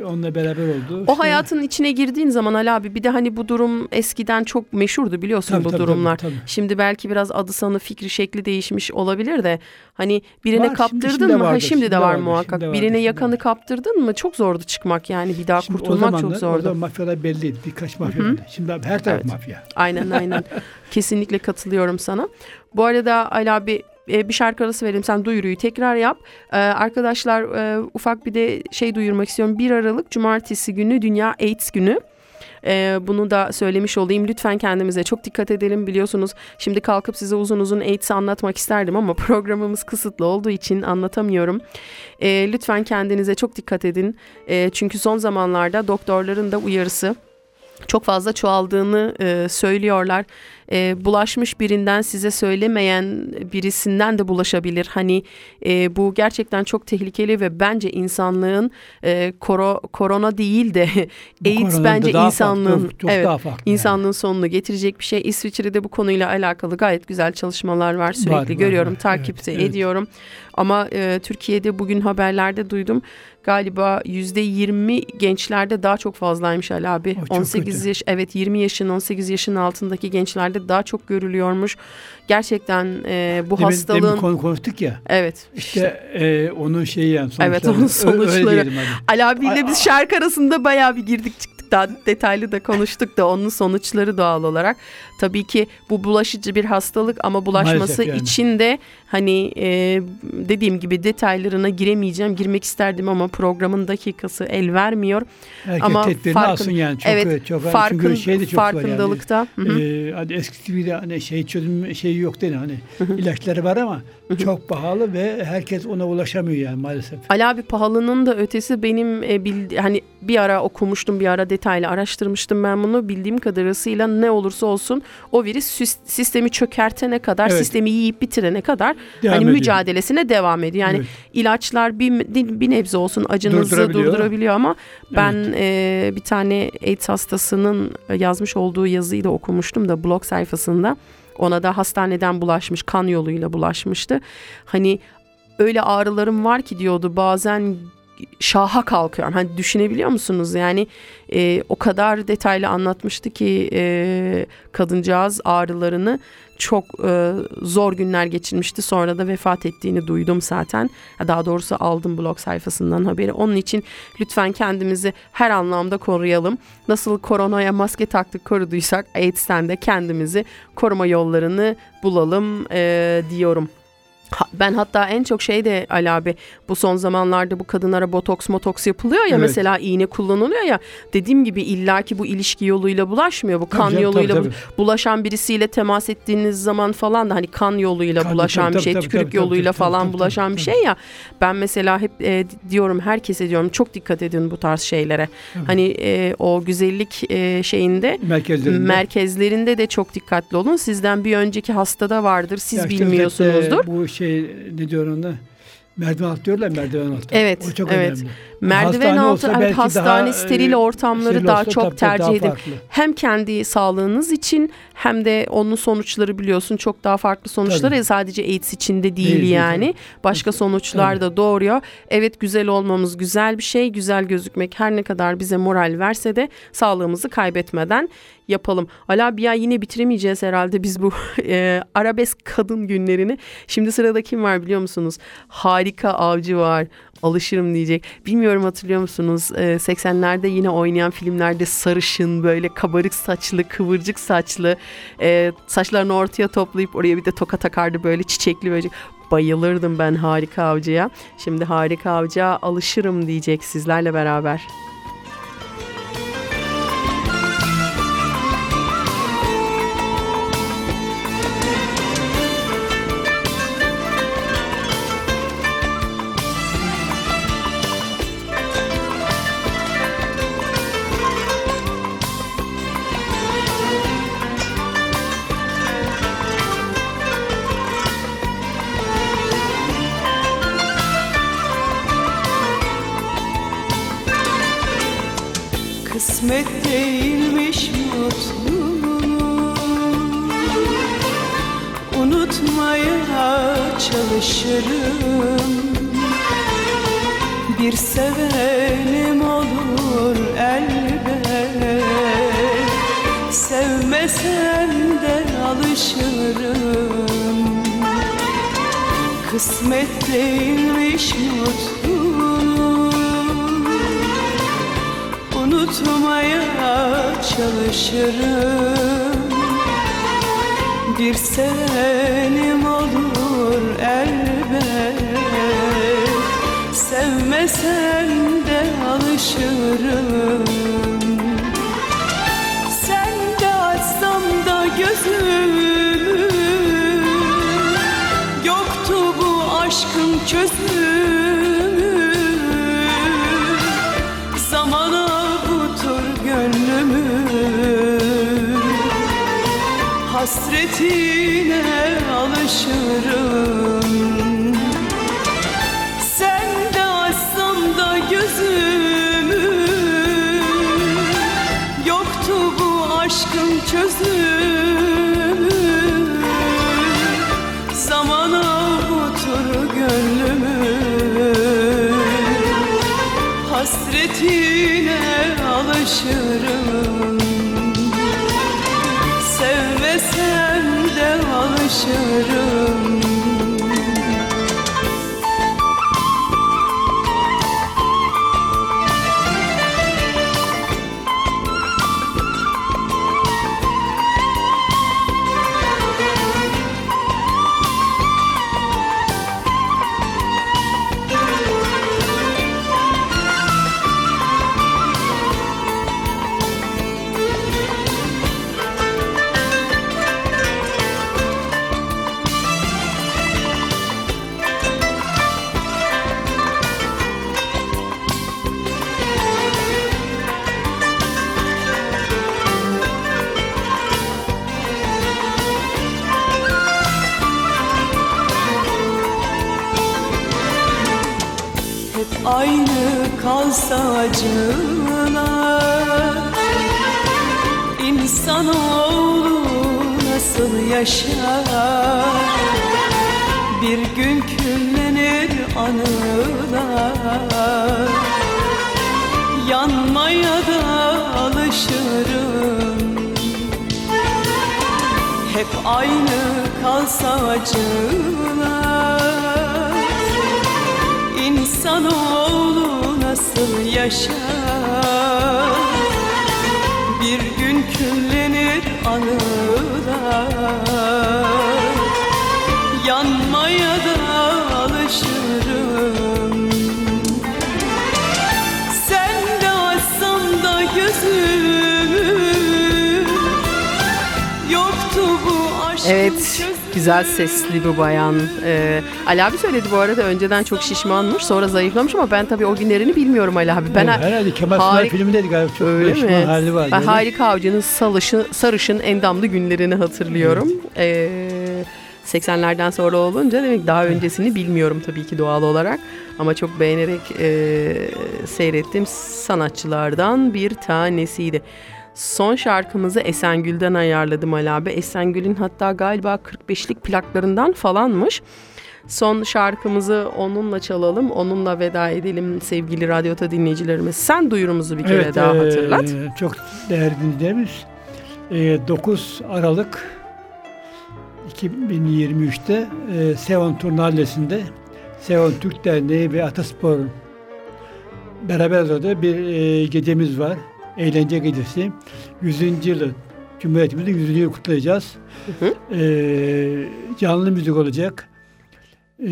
e, onunla beraber oldu. O İşte- hayatın içine girdiğin zaman Ali abi bir de hani bu durum eskiden çok meşhurdu biliyorsun Tabii, bu tabii, durumlar. tabii, tabii. Şimdi belki biraz adı sanı fikri şekli değişmiş olabilir de hani birine Var, kaptırdın şimdi mı? Ha, vardır, şimdi de şimdi de var vardır, muhakkak. vardır, birine yakanı var. kaptırdın mı çok zordu çıkmak yani bir daha Şimdi o kurtulmak çok zamanlar- O zordu. zaman mafyalar belliydi. Birkaç mafya vardı. Şimdi her taraf Evet. mafya. Aynen aynen. Kesinlikle katılıyorum sana. Bu arada Ali abi e, bir şarkı arası vereyim. Sen duyuruyu tekrar yap. Ee, arkadaşlar e, ufak bir de şey duyurmak istiyorum. 1 Aralık Cumartesi günü Dünya AIDS Günü. Ee, bunu da söylemiş olayım. Lütfen kendimize çok dikkat edelim. Biliyorsunuz şimdi kalkıp size uzun uzun AIDS'i anlatmak isterdim ama programımız kısıtlı olduğu için anlatamıyorum. Ee, lütfen kendinize çok dikkat edin. Ee, çünkü son zamanlarda doktorların da uyarısı çok fazla çoğaldığını e, söylüyorlar. E, bulaşmış birinden size söylemeyen birisinden de bulaşabilir. Hani e, bu gerçekten çok tehlikeli ve bence insanlığın e, koro, korona değil de AIDS bence insanlığın farklı, çok evet daha farklı yani. insanlığın sonunu getirecek bir şey. İsviçre'de bu konuyla alakalı gayet güzel çalışmalar var. Sürekli var, görüyorum, var. takipte Evet, evet. ediyorum. Ama e, Türkiye'de bugün haberlerde duydum. Galiba yüzde yirmi gençlerde daha çok fazlaymış Ali abi. O çok 18 kötü. yaş evet 20 yaşın 18 yaşın altındaki gençlerde daha çok görülüyormuş. Gerçekten e, bu Demin, hastalığın demin konu konuştuk ya. evet İşte e, onun şeyi yani sonuçları. Evet, onun sonuçları. Ali abiyle biz şarkı arasında bayağı bir girdik çıktık daha detaylı da konuştuk da onun sonuçları doğal olarak. Tabii ki bu bulaşıcı bir hastalık ama bulaşması Maalesef yani. için de hani e, dediğim gibi detaylarına giremeyeceğim. Girmek isterdim ama programın dakikası el vermiyor. Herkes Ama tedbirini farkın- alsın yani. Çok, evet çok, farkın, çünkü şey de çok zor yani. farkındalıkta. Hı hı. Ee, hani eskisi gibi de hani şey çözüm şeyi yok değil hani ilaçları var ama çok pahalı ve herkes ona ulaşamıyor yani maalesef. Ali abi pahalının da ötesi benim e, bildi, hani bir ara okumuştum bir ara detaylı araştırmıştım ben bunu bildiğim kadarıyla ne olursa olsun o virüs sis- sistemi çökertene kadar Evet. sistemi yiyip bitirene kadar Devam hani ediyor. mücadelesine devam ediyor. Yani Evet. ilaçlar bir, bir nebze olsun acınızı Durdurabiliyor. durdurabiliyor, ama ben e, bir tane AIDS hastasının yazmış olduğu yazıyı da okumuştum da blog sayfasında. Ona da hastaneden bulaşmış, kan yoluyla bulaşmıştı. Hani öyle ağrılarım var ki diyordu bazen şaha kalkıyorum. Hani düşünebiliyor musunuz? Yani e, o kadar detaylı anlatmıştı ki e, kadıncağız ağrılarını çok e, zor günler geçirmişti. Sonra da vefat ettiğini duydum zaten. Daha doğrusu aldım blog sayfasından haberi. Onun için lütfen kendimizi her anlamda koruyalım. Nasıl koronaya maske taktık koruduysak AIDS'ten de kendimizi koruma yollarını bulalım e, diyorum. Ha- Ben hatta en çok şey de Ali abi bu son zamanlarda bu kadınlara botoks motoks yapılıyor ya Evet. mesela iğne kullanılıyor ya dediğim gibi illaki bu ilişki yoluyla bulaşmıyor bu Tabii kan canım, yoluyla tabii, tabii. bulaşan birisiyle temas ettiğiniz zaman falan da hani kan yoluyla Kan- bulaşan tabii, bir şey tabii, tükürük tabii, yoluyla tabii, falan tabii, bulaşan tabii, bir şey ya ben mesela hep e, diyorum herkese diyorum çok dikkat edin bu tarz şeylere hani e, o güzellik e, şeyinde Merkezlerinde. merkezlerinde de çok dikkatli olun sizden bir önceki hastada vardır siz Ya işte bilmiyorsunuzdur. özellikle Bu şey ne diyor ona? Merdiven altı diyorlar merdiven altı. Evet, O çok evet. önemli. Merdiven Hastane altı evet, hastane daha, steril e, ortamları steril daha çok tabii tabii tercih edin. Hem kendi sağlığınız için hem de onun sonuçları biliyorsun çok daha farklı sonuçlar. Tabii. E, sadece AIDS için de değil, Değil, yani. Başka sonuçlar Tabii. da doğuruyor. Evet güzel olmamız güzel bir şey. Güzel gözükmek her ne kadar bize moral verse de sağlığımızı kaybetmeden yapalım. Ala bir ya yine bitiremeyeceğiz herhalde biz bu e, arabesk kadın günlerini. Şimdi sırada kim var biliyor musunuz? Harika avcı var. Alışırım diyecek. Bilmiyorum hatırlıyor musunuz? E, 80'lerde yine oynayan filmlerde sarışın böyle kabarık saçlı, kıvırcık saçlı e, saçlarını ortaya toplayıp oraya bir de toka takardı böyle çiçekli böyle bayılırdım ben Harika Avcı'ya. Şimdi Harika Avcı'ya alışırım diyecek sizlerle beraber. Kısmet değilmiş mutluluğu Unutmaya çalışırım. Bir sevenim olur elbet. Sevmesen de alışırım Hasretine alışırım sesli bu bayan. Ee, Ali abi söyledi bu arada önceden çok şişmanmış, sonra zayıflamış ama ben tabii o günlerini bilmiyorum Ali abi. Ben Evet, herhalde Kemal Sunal Harik- filmindeydi galiba. Çok Öyle mi? hali var. Ben. Harika Avcı'nın salışın, sarışın endamlı günlerini hatırlıyorum. Ee, 80'lerden sonra olunca demek daha öncesini bilmiyorum tabii ki doğal olarak. Ama çok beğenerek e, seyrettiğim sanatçılardan bir tanesiydi. Son şarkımızı Esengül'den ayarladım Ali abi. Esengül'ün hatta galiba 45'lik plaklarından falanmış. Son şarkımızı onunla çalalım, onunla veda edelim sevgili radyota dinleyicilerimiz. Sen duyurumuzu bir kere daha eee, hatırlat. Çok değerli dinleyicilerimiz. e, 9 Aralık 2023'te e, Seon Turnallesi'nde Seon Türk Derneği ve Ataspor beraber hazırladığı bir e, gecemiz var. Eğlence gecesi. 100. yılı Cumhuriyetimizin 100. yılı kutlayacağız. Hı hı. E, canlı müzik olacak. E,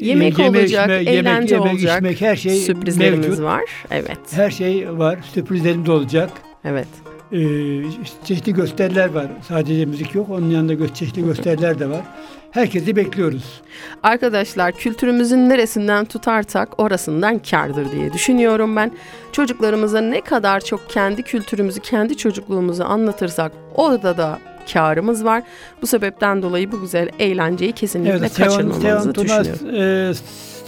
Yemek yeme olacak, içme, eğlence yemek, olacak. içmek her şey Sürprizlerimiz mevcut. var. Evet. Her şey var. Sürprizlerimiz de olacak. Evet. Ee, çeşitli gösteriler var. Sadece müzik yok. Onun yanında gö- çeşitli gösteriler de var. Herkesi bekliyoruz. Arkadaşlar kültürümüzün neresinden tutarsak orasından kardır diye düşünüyorum ben. Çocuklarımıza ne kadar çok kendi kültürümüzü, kendi çocukluğumuzu anlatırsak orada da karımız var. Bu sebepten dolayı bu güzel eğlenceyi kesinlikle Evet, Seon, kaçırmamamızı düşünüyorum.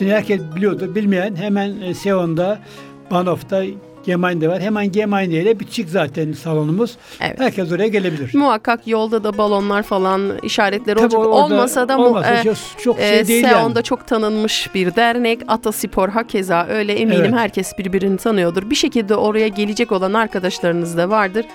e, herkes biliyordur. Bilmeyen hemen e, Seon'da, Banof'ta, Gemaine'de var. Hemen Gemaine ile bitişik zaten salonumuz. Evet. Herkes oraya gelebilir. Muhakkak yolda da balonlar falan işaretleri Tabii olacak. orada Olmasa da mu, olmasa e, çok, çok e, şey değil Seon'da yani. çok tanınmış bir dernek. Ataspor hakeza öyle eminim Evet. herkes birbirini tanıyordur. Bir şekilde oraya gelecek olan arkadaşlarınız da vardır.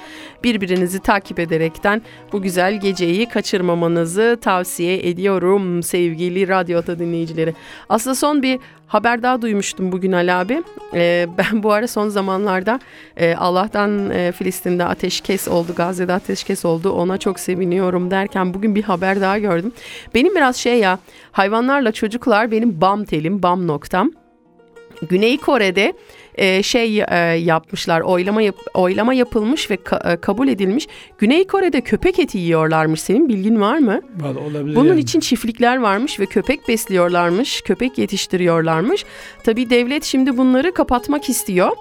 Birbirinizi takip ederekten bu güzel geceyi kaçırmamanızı tavsiye ediyorum sevgili Radyo dinleyicileri. Aslında son bir haber daha duymuştum bugün Ali abi. Ee, ben bu ara son zamanlarda e, Allah'tan e, Filistin'de ateşkes oldu, Gazze'de ateşkes oldu. Ona çok seviniyorum derken bugün bir haber daha gördüm. Benim biraz şey ya hayvanlarla çocuklar benim bam telim, bam noktam. Güney Kore'de e, şey e, yapmışlar, oylama yap- oylama yapılmış ve ka- e, kabul edilmiş. Güney Kore'de köpek eti yiyorlarmış. Senin bilgin var mı? Vallahi olabilir Bunun yani. için çiftlikler varmış ve köpek besliyorlarmış, köpek yetiştiriyorlarmış. Tabii devlet şimdi bunları kapatmak istiyor.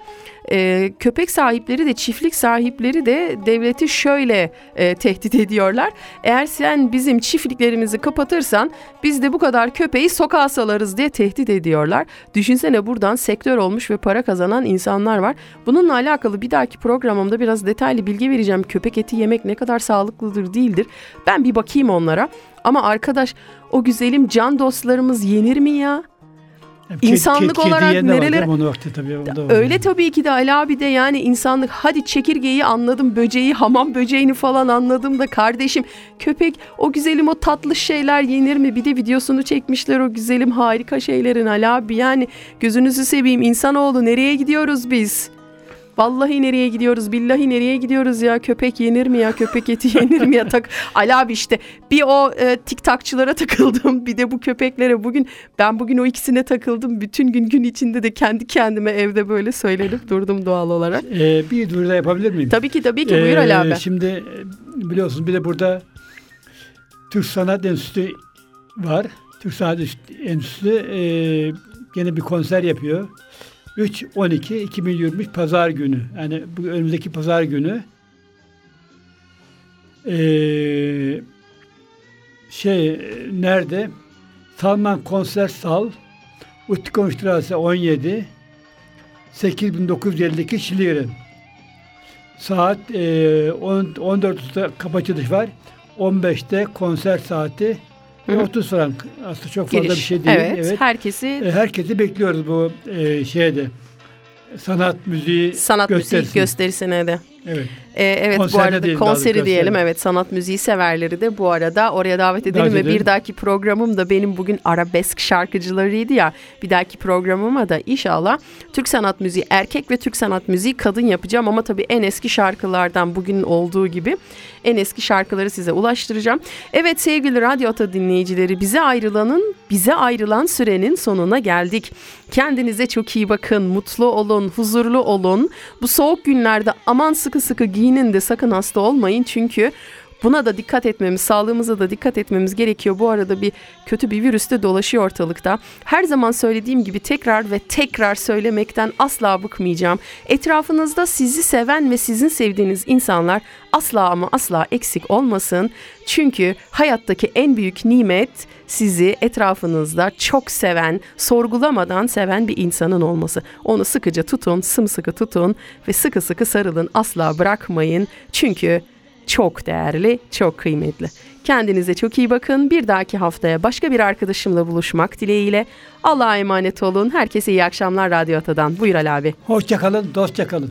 Ee, köpek sahipleri de çiftlik sahipleri de devleti şöyle e, tehdit ediyorlar. Eğer sen bizim çiftliklerimizi kapatırsan biz de bu kadar köpeği sokağa salarız diye tehdit ediyorlar. Düşünsene buradan sektör olmuş ve para kazanan insanlar var. Bununla alakalı bir dahaki programımda biraz detaylı bilgi vereceğim. Köpek eti yemek ne kadar sağlıklıdır değildir. Ben bir bakayım onlara. Ama arkadaş o güzelim can dostlarımız yenir mi ya? Kedi- insanlık kedi olarak nerelere- tabii. Öyle tabii ki de Ali abi de yani insanlık hadi çekirgeyi anladım böceği hamam böceğini falan anladım da kardeşim köpek o güzelim o tatlı şeyler yenir mi bir de videosunu çekmişler o güzelim harika şeylerin Ali abi yani gözünüzü seveyim insanoğlu nereye gidiyoruz biz? Vallahi nereye gidiyoruz? Billahi nereye gidiyoruz ya? Köpek yenir mi ya? Köpek eti yenir mi ya? Tak Ali abi işte bir o e, tiktakçılara takıldım. Bir de bu köpeklere bugün ben bugün o ikisine takıldım. Bütün gün gün içinde de kendi kendime evde böyle söylenip durdum doğal olarak. Ee, bir duyuru yapabilir miyim? Tabii ki tabii ki buyur Ali Ee, abi. Şimdi biliyorsunuz bir de burada Türk Sanat Enstitüsü var. Türk Sanat Enstitüsü e, gene bir konser yapıyor. 3-12-2023 Pazar günü. Yani bu önümüzdeki Pazar günü e, şey nerede? Salman Konser Sal Uttikon Strasse 17 8952 Şiliren. Saat e, 10 14'te kapı var. 15'te konser saati. Hı hı. 30 frank. Aslında çok fazla Giriş. bir şey değil. Evet, herkesi E, Herkesi bekliyoruz bu e, şeyde. Sanat müziği sanat müziği gösterisine. gösterisine de. Evet. Ee, evet Konserine bu arada diyelim konseri doğrusu, diyelim. Evet sanat müziği severleri de bu arada oraya davet edelim Davet ve edelim. bir dahaki programım da benim bugün arabesk şarkıcılarıydı ya. Bir dahaki programıma da inşallah Türk sanat müziği erkek ve Türk sanat müziği kadın yapacağım ama tabii en eski şarkılardan bugün olduğu gibi en eski şarkıları size ulaştıracağım. Evet sevgili Radyo Ata dinleyicileri bize ayrılanın bize ayrılan sürenin sonuna geldik. Kendinize çok iyi bakın, mutlu olun, huzurlu olun. Bu soğuk günlerde aman sıkı sıkı giyinin de sakın hasta olmayın. Çünkü buna da dikkat etmemiz, sağlığımıza da dikkat etmemiz gerekiyor. Bu arada bir kötü bir virüs de dolaşıyor ortalıkta. Her zaman söylediğim gibi tekrar ve tekrar söylemekten asla bıkmayacağım. Etrafınızda sizi seven ve sizin sevdiğiniz insanlar asla ama asla eksik olmasın. Çünkü hayattaki en büyük nimet sizi etrafınızda çok seven, sorgulamadan seven bir insanın olması. Onu sıkıca tutun, sımsıkı tutun ve sıkı sıkı sarılın. Asla bırakmayın. Çünkü çok değerli, çok kıymetli. Kendinize çok iyi bakın. Bir dahaki haftaya başka bir arkadaşımla buluşmak dileğiyle. Allah'a emanet olun. Herkese iyi akşamlar Radyo Ata'dan. Buyur Ali abi. Hoşça kalın, dostça kalın.